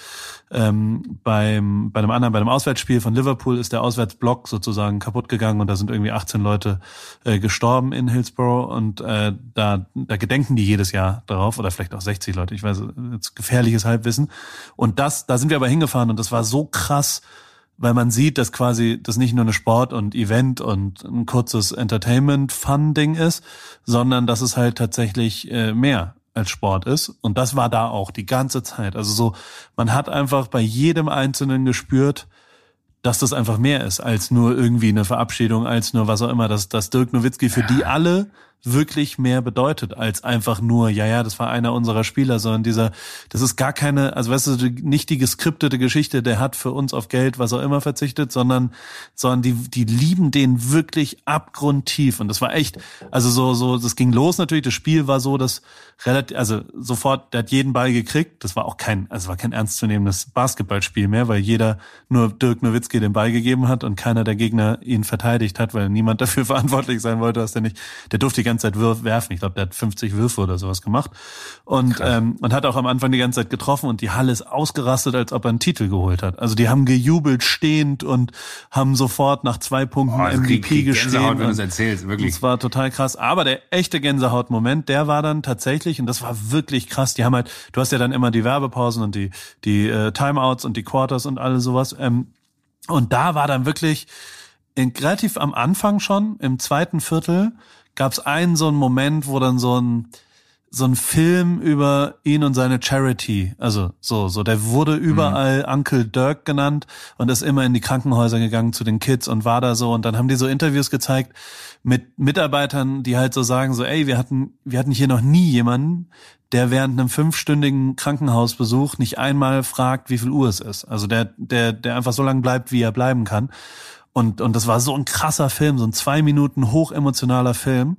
ähm, beim bei einem anderen, bei einem Auswärtsspiel von Liverpool ist der Auswärtsblock sozusagen kaputt gegangen und da sind irgendwie 18 Leute äh, gestorben in Hillsborough und äh, da da gedenken die jedes Jahr darauf oder vielleicht auch 60 Leute. Ich weiß, jetzt gefährliches Halbwissen. Und das, da sind wir aber hingefahren und das war so krass weil man sieht, dass quasi das nicht nur eine Sport- und Event und ein kurzes Entertainment-Fun-Ding ist, sondern dass es halt tatsächlich äh, mehr als Sport ist. Und das war da auch die ganze Zeit. Also so, man hat einfach bei jedem Einzelnen gespürt, dass das einfach mehr ist als nur irgendwie eine Verabschiedung, als nur was auch immer, dass, dass Dirk Nowitzki für die alle wirklich mehr bedeutet als einfach nur, ja, ja, das war einer unserer Spieler, sondern dieser, das ist gar keine, also weißt du, nicht die geskriptete Geschichte, der hat für uns auf Geld, was auch immer verzichtet, sondern, sondern die, die lieben den wirklich abgrundtief. Und das war echt, also so, so, das ging los natürlich, das Spiel war so, dass relativ, also sofort, der hat jeden Ball gekriegt, das war auch kein, also war kein ernstzunehmendes Basketballspiel mehr, weil jeder nur Dirk Nowitzki den Ball gegeben hat und keiner der Gegner ihn verteidigt hat, weil niemand dafür verantwortlich sein wollte, dass der nicht, der durfte die ganze Zeit wirf, werfen. Ich glaube, der hat 50 Würfe oder sowas gemacht und ähm, und hat auch am Anfang die ganze Zeit getroffen und die Halle ist ausgerastet, als ob er einen Titel geholt hat. Also die haben gejubelt stehend und haben sofort nach zwei Punkten Oh, MVP. Gänsehaut, wenn du es erzählst, wirklich. das war total krass. Aber der echte Gänsehaut-Moment, der war dann tatsächlich, und das war wirklich krass. Die haben halt, du hast ja dann immer die Werbepausen und die, die äh, Timeouts und die Quarters und alles sowas. Ähm, und da war dann wirklich in, relativ am Anfang schon, im zweiten Viertel, gab es einen so einen Moment, wo dann so ein so ein Film über ihn und seine Charity, also so, so, der wurde überall Uncle Dirk genannt und ist immer in die Krankenhäuser gegangen zu den Kids und war da so und dann haben die so Interviews gezeigt mit Mitarbeitern, die halt so sagen so, ey, wir hatten, wir hatten hier noch nie jemanden, der während einem fünfstündigen Krankenhausbesuch nicht einmal fragt, wie viel Uhr es ist. Also der, der, der einfach so lange bleibt, wie er bleiben kann. Und, und das war so ein krasser Film, so ein zwei Minuten hochemotionaler Film.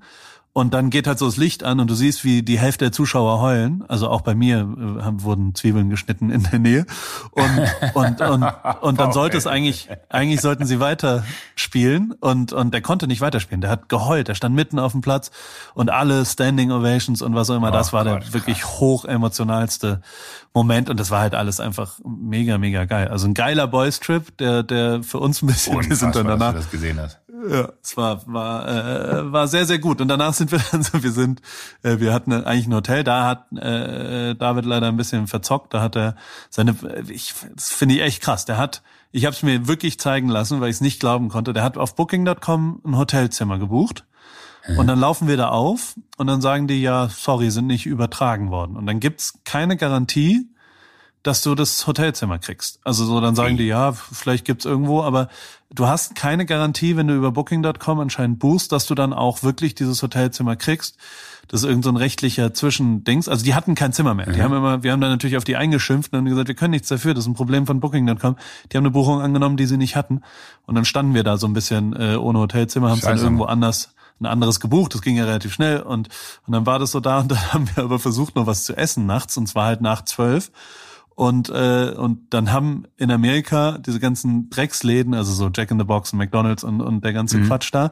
Und dann geht halt so das Licht an und du siehst, wie die Hälfte der Zuschauer heulen. Also auch bei mir äh, wurden Zwiebeln geschnitten in der Nähe. Und, und, und, und dann sollte es eigentlich, eigentlich sollten sie weiter spielen. Und, und der konnte nicht weiterspielen. Der hat geheult. Der stand mitten auf dem Platz und alle Standing Ovations und was auch immer. Das Oh war Gott, der wirklich hochemotionalste Moment. Und das war halt alles einfach mega, mega geil. Also ein geiler Boys-Trip, der, der für uns ein bisschen, wir sind dann danach ja, es war war äh, war sehr sehr gut. Und danach sind wir dann so wir sind äh, wir hatten eigentlich ein Hotel. Da hat äh, David leider ein bisschen verzockt. Da hat er seine ich das finde ich echt krass. Der hat ich habe es mir wirklich zeigen lassen weil ich es nicht glauben konnte. Der hat auf booking.com ein Hotelzimmer gebucht. Und dann laufen wir da auf und dann sagen die ja, sorry, sind nicht übertragen worden. Und dann gibt's keine Garantie, dass du das Hotelzimmer kriegst. Also so, dann sagen die, ja, vielleicht gibt's irgendwo, aber du hast keine Garantie, wenn du über Booking.com anscheinend buchst, dass du dann auch wirklich dieses Hotelzimmer kriegst. Das ist irgendein so ein rechtlicher Zwischendings. Also die hatten kein Zimmer mehr. Die haben immer, wir haben dann natürlich auf die eingeschimpft und haben gesagt, wir können nichts dafür. Das ist ein Problem von Booking.com. Die haben eine Buchung angenommen, die sie nicht hatten. Und dann standen wir da so ein bisschen äh, ohne Hotelzimmer, haben es dann irgendwo anders ein anderes gebucht. Das ging ja relativ schnell und, und dann war das so da und dann haben wir aber versucht, noch was zu essen nachts und zwar halt nach zwölf. Und, äh, und dann haben in Amerika diese ganzen Drecksläden, also so Jack in the Box und McDonalds und, und der ganze Mhm. Quatsch da,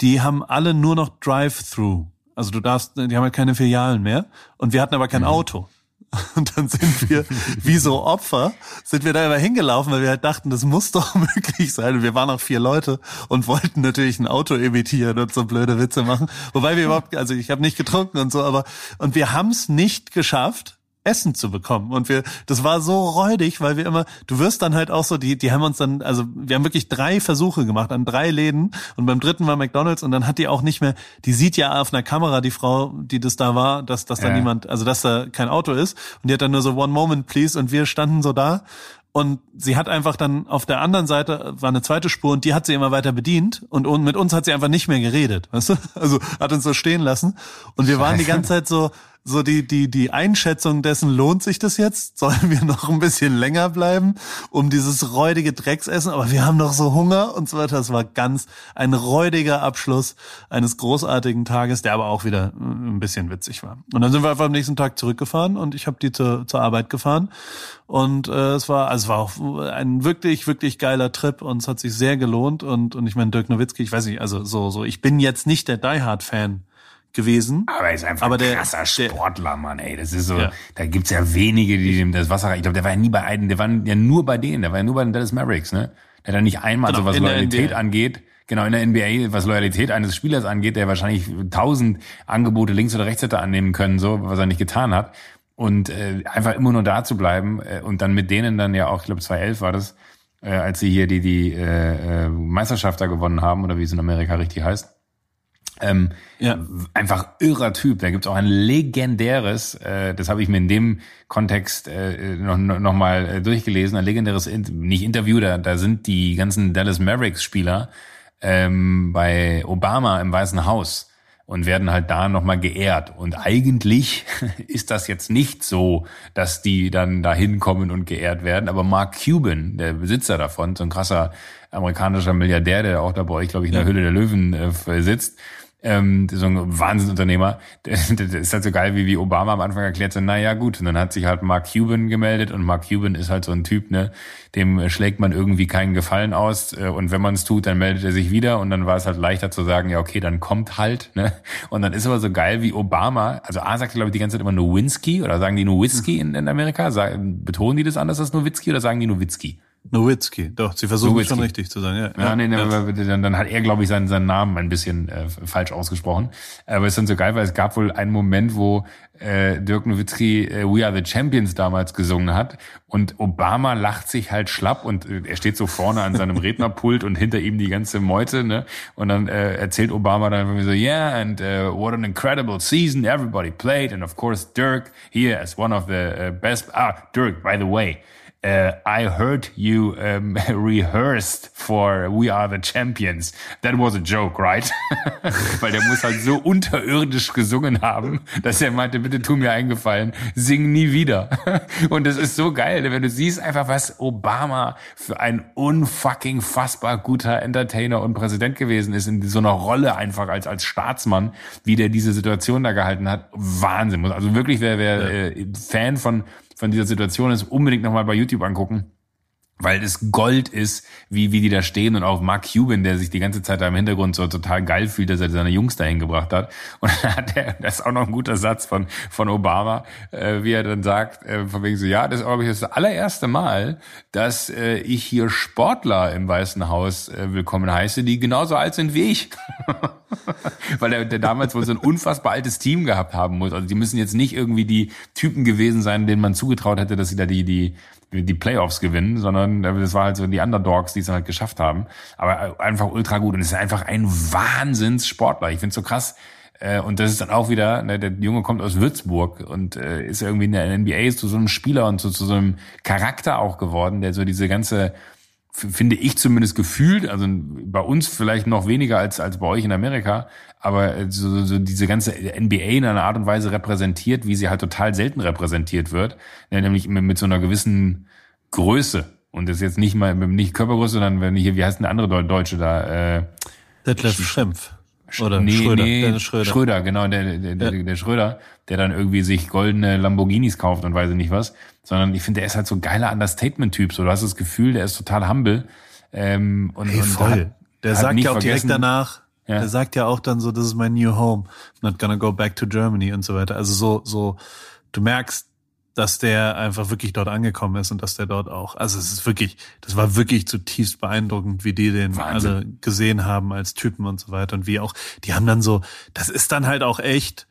die haben alle nur noch Drive-Thru. Also du darfst, die haben halt keine Filialen mehr. Und wir hatten aber Mhm. kein Auto. Und dann sind wir, wie so Opfer, sind wir da immer hingelaufen, weil wir halt dachten, das muss doch möglich sein. Und wir waren auch vier Leute und wollten natürlich ein Auto imitieren und so blöde Witze machen. Wobei wir überhaupt, also ich habe nicht getrunken und so, aber und wir haben es nicht geschafft, Essen zu bekommen. Und wir, das war so räudig, weil wir immer, du wirst dann halt auch so, die, die haben uns dann, also wir haben wirklich drei Versuche gemacht an drei Läden und beim dritten war McDonalds und dann hat die auch nicht mehr, die sieht ja auf einer Kamera, die Frau, die das da war, dass, dass da Ja. niemand, also dass da kein Auto ist und die hat dann nur so One Moment Please und wir standen so da und sie hat einfach dann auf der anderen Seite war eine zweite Spur und die hat sie immer weiter bedient und, und mit uns hat sie einfach nicht mehr geredet, weißt du? Also hat uns so stehen lassen und wir waren die ganze Zeit so so die die die Einschätzung dessen lohnt sich das jetzt? Sollen wir noch ein bisschen länger bleiben um dieses räudige Drecksessen? Aber wir haben noch so Hunger und so weiter. Das war ganz ein räudiger Abschluss eines großartigen Tages, der aber auch wieder äh, ein bisschen witzig war. Und dann sind wir einfach am nächsten Tag zurückgefahren und ich habe die zur, zur Arbeit gefahren und äh, es war also es war auch ein wirklich wirklich geiler Trip und es hat sich sehr gelohnt und und ich meine Dirk Nowitzki, ich weiß nicht, also so so ich bin jetzt nicht der Die Hard Fan gewesen. Aber er ist einfach Aber ein der- krasser Sportler, Mann, ey. Das ist so, Ja. da gibt's ja wenige, die dem das Wasser, ich glaube, der war ja nie bei einem, der war ja nur bei denen, der war ja nur bei den Dallas Mavericks, ne? Der hat ja nicht einmal, Genau, so was Loyalität angeht, genau, in der NBA, was Loyalität eines Spielers angeht, der wahrscheinlich tausend Angebote links oder rechts hätte annehmen können, so, was er nicht getan hat. Und äh, einfach immer nur da zu bleiben äh, und dann mit denen dann ja auch, ich glaube 2011 war das, äh, als sie hier die, die äh, äh, Meisterschaft da gewonnen haben, oder wie es in Amerika richtig heißt. Ähm, Ja. einfach irrer Typ. Da gibt's auch ein legendäres, äh, das habe ich mir in dem Kontext äh, noch, noch mal äh, durchgelesen, ein legendäres, nicht Interview, da, da sind die ganzen Dallas Mavericks-Spieler ähm, bei Obama im Weißen Haus und werden halt da nochmal geehrt. Und eigentlich ist das jetzt nicht so, dass die dann da hinkommen und geehrt werden. Aber Mark Cuban, der Besitzer davon, so ein krasser amerikanischer Milliardär, der auch da bei euch, glaube ich, in der Hülle der Löwen äh, sitzt, ähm, so ein Wahnsinnsunternehmer, der ist halt so geil, wie, wie Obama am Anfang erklärt, so, naja gut, und dann hat sich halt Mark Cuban gemeldet und Mark Cuban ist halt so ein Typ, ne, dem schlägt man irgendwie keinen Gefallen aus äh, und wenn man es tut, dann meldet er sich wieder und dann war es halt leichter zu sagen, ja okay, dann kommt halt, ne, und dann ist aber so geil, wie Obama, also A sagt glaube ich die ganze Zeit immer nur Whisky oder sagen die nur Whisky in, in Amerika, sagen, betonen die das anders als nur Whisky oder sagen die nur Whisky? Nowitzki, doch, sie versuchen Nowitzki. schon richtig zu sagen. Ja, Ja, nee, nee, aber Dann, dann hat er, glaube ich, seinen, seinen Namen ein bisschen äh, falsch ausgesprochen. Aber es ist dann so geil, weil es gab wohl einen Moment, wo äh, Dirk Nowitzki äh, We Are the Champions damals gesungen hat und Obama lacht sich halt schlapp und äh, er steht so vorne an seinem Rednerpult und hinter ihm die ganze Meute, ne? Und dann äh, erzählt Obama dann irgendwie so, yeah, and uh, what an incredible season, everybody played and of course Dirk here as one of the uh, best, ah, Dirk, by the way, Uh, I heard you um, rehearsed for We Are the Champions. That was a joke, right? Weil der muss halt so unterirdisch gesungen haben, dass er meinte, bitte tu mir eingefallen, sing nie wieder. Und das ist so geil, wenn du siehst einfach, was Obama für ein unfucking fassbar guter Entertainer und Präsident gewesen ist, in so einer Rolle einfach als, als Staatsmann, wie der diese Situation da gehalten hat. Wahnsinn. Also wirklich, wer, wer äh, Fan von von dieser Situation ist, unbedingt nochmal bei YouTube angucken. Weil es Gold ist, wie, wie die da stehen und auch Mark Cuban, der sich die ganze Zeit da im Hintergrund so total geil fühlt, dass er seine Jungs dahin gebracht hat. Und dann hat er, das ist auch noch ein guter Satz von, von Obama, äh, wie er dann sagt, äh, von wegen so, ja, das ist glaube ich das allererste Mal, dass äh, ich hier Sportler im Weißen Haus äh, willkommen heiße, die genauso alt sind wie ich. Weil der, der damals wohl so ein unfassbar altes Team gehabt haben muss. Also die müssen jetzt nicht irgendwie die Typen gewesen sein, denen man zugetraut hätte, dass sie da die, die, die Playoffs gewinnen, sondern das war halt so die Underdogs, die es halt geschafft haben. Aber einfach ultra gut. Und es ist einfach ein Wahnsinnssportler. Ich finde so krass, äh, und das ist dann auch wieder, ne, der Junge kommt aus Würzburg und äh, ist irgendwie in der NBA zu so einem Spieler und zu, zu so einem Charakter auch geworden, der so diese ganze finde ich zumindest gefühlt, also bei uns vielleicht noch weniger als, als bei euch in Amerika, aber äh, so, so diese ganze NBA in einer Art und Weise repräsentiert, wie sie halt total selten repräsentiert wird, nämlich mit, mit so einer gewissen Größe. Und das jetzt nicht mal nicht Körpergröße, sondern wenn hier, wie heißt denn der andere Deutsche da? Äh, Detlef Schrempf. Oder nee, Schröder. Nee, Schröder. Schröder, genau, der, der, der, der Schröder, der dann irgendwie sich goldene Lamborghinis kauft und weiß ich nicht was. Sondern ich finde, der ist halt so ein geiler Understatement-Typ. So, du hast das Gefühl, der ist total humble. Ähm, und, Hey, und voll. hat- der sagt ja auch direkt danach, Ja. der sagt ja auch dann so, this is my new home. I'm not gonna go back to Germany und so weiter. Also so, so, du merkst, dass der einfach wirklich dort angekommen ist und dass der dort auch, also es ist wirklich, das war wirklich zutiefst beeindruckend, wie die den Wahnsinn. alle gesehen haben als Typen und so weiter und wie auch, die haben dann so, das ist dann halt auch echt,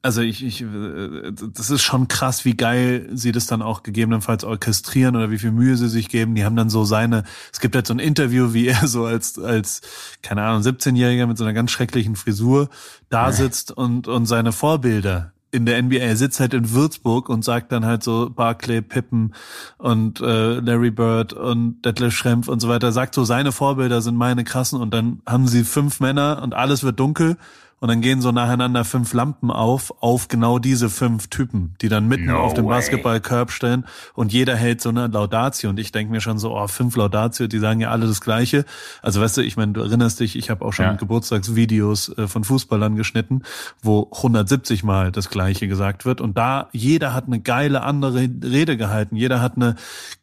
also ich, ich, äh, das ist schon krass, wie geil sie das dann auch gegebenenfalls orchestrieren oder wie viel Mühe sie sich geben. Die haben dann so seine, es gibt halt so ein Interview, wie er so als, als, keine Ahnung, 17-Jähriger mit so einer ganz schrecklichen Frisur da sitzt und, und seine Vorbilder in der NBA. Sitzt halt in Würzburg und sagt dann halt so Barclay, Pippen und äh, Larry Bird und Detlef Schrempf und so weiter. Sagt so, seine Vorbilder sind meine krassen und dann haben sie fünf Männer und alles wird dunkel und dann gehen so nacheinander fünf Lampen auf, auf genau diese fünf Typen, die dann mitten No auf dem. Basketballkorb stehen und jeder hält so eine Laudatio und ich denke mir schon so, oh, fünf Laudatio, die sagen ja alle das Gleiche. Also weißt du, ich meine, du erinnerst dich, ich habe auch schon Ja. Geburtstagsvideos äh, von Fußballern geschnitten, wo 170 Mal das Gleiche gesagt wird und da jeder hat eine geile andere Rede gehalten, jeder hat eine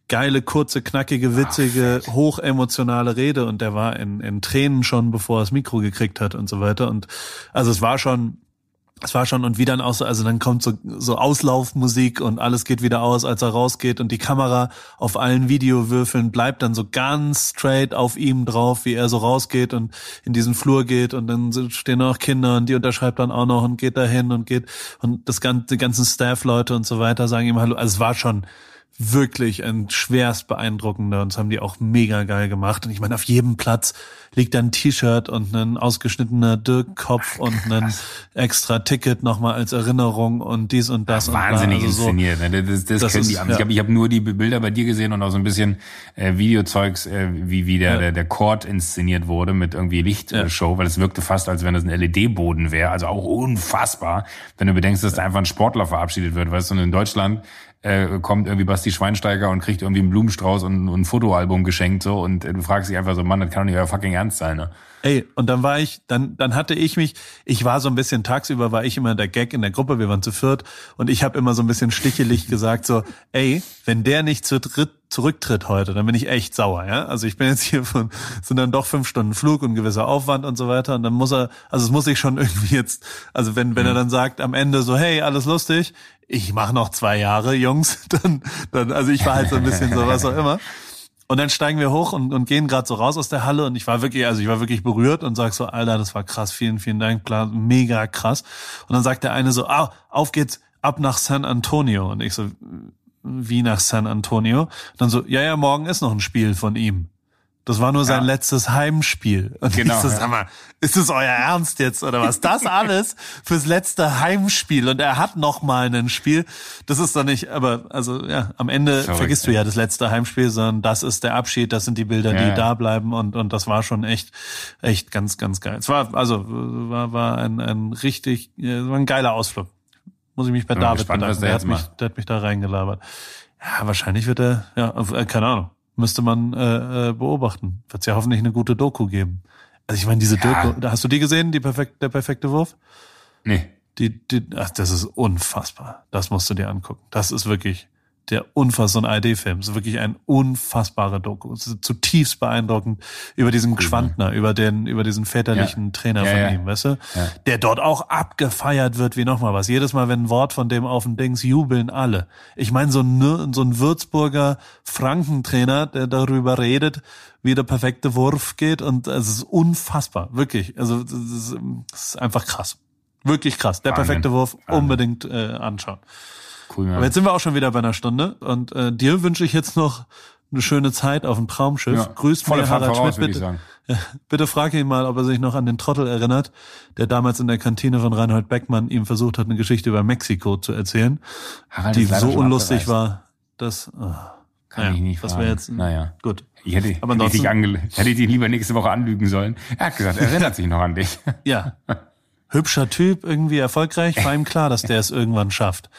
geile, kurze, knackige, witzige, hochemotionale Rede. Und der war in, in Tränen schon, bevor er das Mikro gekriegt hat und so weiter. Und also es war schon, es war schon, und wie dann auch so, also dann kommt so, so Auslaufmusik und alles geht wieder aus, als er rausgeht. Und die Kamera auf allen Videowürfeln bleibt dann so ganz straight auf ihm drauf, wie er so rausgeht und in diesen Flur geht. Und dann stehen noch Kinder und die unterschreibt dann auch noch und geht dahin und geht. Und das ganze, die ganzen Staff-Leute und so weiter sagen ihm Hallo. Also es war schon, wirklich ein schwerst beeindruckender und das haben die auch mega geil gemacht. Und ich meine, auf jedem Platz liegt da ein T-Shirt und ein ausgeschnittener Dirk-Kopf und ein extra Ticket nochmal als Erinnerung und dies und das. Wahnsinnig und bla. Also so. inszeniert. ne? Das, das, Das können ist- die. Ich ja. habe ich hab nur die Bilder bei dir gesehen und auch so ein bisschen äh, Videozeugs, äh, wie, wie der, Ja. der, der Court inszeniert wurde mit irgendwie Lichtshow, weil es wirkte fast, als wenn das ein LED-Boden wäre. Also auch unfassbar, wenn du bedenkst, dass da einfach ein Sportler verabschiedet wird. Weißt du, und in Deutschland äh, kommt irgendwie Basti Schweinsteiger und kriegt irgendwie einen Blumenstrauß und, und ein Fotoalbum geschenkt so und äh, du fragst dich einfach so, Mann, das kann doch nicht euer fucking Ernst sein, ne? Ey, und dann war ich, dann, dann hatte ich mich, ich war so ein bisschen tagsüber, war ich immer der Gag in der Gruppe, wir waren zu viert und ich habe immer so ein bisschen stichelig gesagt so, ey, wenn der nicht zu dritt zurücktritt heute, dann bin ich echt sauer, ja. Also ich bin jetzt hier von, sind dann doch fünf Stunden Flug und gewisser Aufwand und so weiter und dann muss er, also es muss ich schon irgendwie jetzt, also wenn, wenn er dann sagt am Ende so, hey, alles lustig, ich mache noch zwei Jahre, Jungs, dann, dann, also ich war halt so ein bisschen so, was auch immer. Und dann steigen wir hoch und, und gehen gerade so raus aus der Halle und ich war wirklich, also ich war wirklich berührt und sag so, Alter, das war krass, vielen, vielen Dank, klar, mega krass. Und dann sagt der eine so, ah, auf geht's, ab nach San Antonio. Und ich so, wie nach San Antonio? Und dann so, ja, ja, morgen ist noch ein Spiel von ihm. Das war nur sein Ja. letztes Heimspiel. Und Genau, ich so, ja. sag mal, ist das euer Ernst jetzt oder was? Das alles fürs letzte Heimspiel und er hat noch mal ein Spiel. Das ist doch nicht, aber also ja, am Ende Verrückt, vergisst du ja das letzte Heimspiel, sondern das ist der Abschied, das sind die Bilder, Ja, die ja. da bleiben und und das war schon echt echt ganz ganz geil. Es war also war war ein ein richtig äh, war ein geiler Ausflug. Muss ich mich bei David gespannt, bedanken. der Der hat mich der hat mich da reingelabert. Ja, wahrscheinlich wird er ja äh, keine Ahnung. Müsste man äh, äh, beobachten. Wird's ja hoffentlich eine gute Doku geben. Also ich meine, diese Ja. Doku, da hast du die gesehen, die perfekt, der perfekte Wurf? Nee. Die, die, ach, das ist unfassbar. Das musst du dir angucken. Das ist wirklich der unfassbar, so ein ARD-Film. Es ist wirklich ein unfassbarer Doku. Es ist zutiefst beeindruckend über diesen Geschwandner, über den, über diesen väterlichen Ja. Trainer Ja, von ja. ihm, weißt du? Der dort auch abgefeiert wird wie nochmal was. Jedes Mal, wenn ein Wort von dem auf den Dings jubeln alle. Ich meine, so ein, so ein Würzburger Frankentrainer, der darüber redet, wie der perfekte Wurf geht und es ist unfassbar. Wirklich. Also, das ist, ist einfach krass. Wirklich krass. Der Wahnsinn. perfekte Wurf Wahnsinn. unbedingt äh, anschauen. Cool, ja. Aber jetzt sind wir auch schon wieder bei einer Stunde und äh, dir wünsche ich jetzt noch eine schöne Zeit auf dem Traumschiff. ja. Grüßt mir Harald Schmidt bitte. bitte frag ihn mal, ob er sich noch an den Trottel erinnert, der damals in der Kantine von Reinhold Beckmann ihm versucht hat, eine Geschichte über Mexiko zu erzählen, Harald die so unlustig war, dass oh, Kann naja, ich nicht fragen. wäre jetzt Naja. gut. Ich hätte, Aber hätte, ich dich hätte ich dich lieber nächste Woche anlügen sollen. Er hat gesagt, er erinnert sich noch an dich. Ja. Hübscher Typ, irgendwie erfolgreich, war ihm klar, dass der es irgendwann schafft.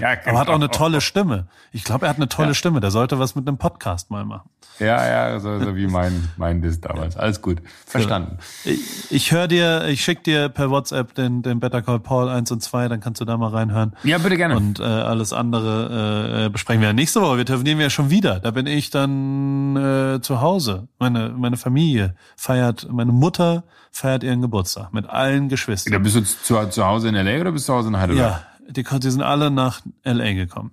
ja, Aber hat auch eine genau. tolle Stimme. Ich glaube, er hat eine tolle Ja. Stimme. Der sollte was mit einem Podcast mal machen. Ja, ja, so, so wie mein, mein Diss damals. Alles gut. Verstanden. Ich, ich höre dir, ich schick dir per WhatsApp den, den Better Call Paul 1 und 2, dann kannst du da mal reinhören. Ja, bitte gerne. Und äh, alles andere äh, besprechen wir nächste Woche. Wir telefonieren ja schon wieder. Da bin ich dann äh, zu Hause. Meine, meine Familie feiert, meine Mutter feiert ihren Geburtstag mit allen da Geschwistern. bist du zu, zu Hause in L.A. oder bist du zu Hause in Heidelberg? Ja, die, die sind alle nach L.A. gekommen.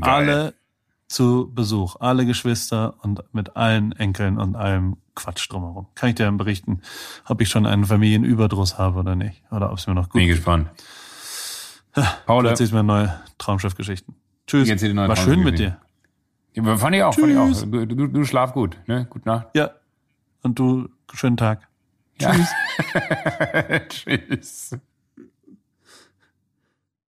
Alle zu Besuch, alle Geschwister und mit allen Enkeln und allem Quatsch drumherum. Kann ich dir dann berichten, ob ich schon einen Familienüberdruss habe oder nicht. Oder ob es mir noch gut Bin geht. gespannt. Paul, erzählst mir neue Traumschiffgeschichten. Tschüss. Neue War schön mit dir. Ja, fand ich auch, fand ich Tschüss. auch. Du, du, du schlaf gut, ne? Gute Nacht. Ja. Und du, schönen Tag. Ja. Tschüss.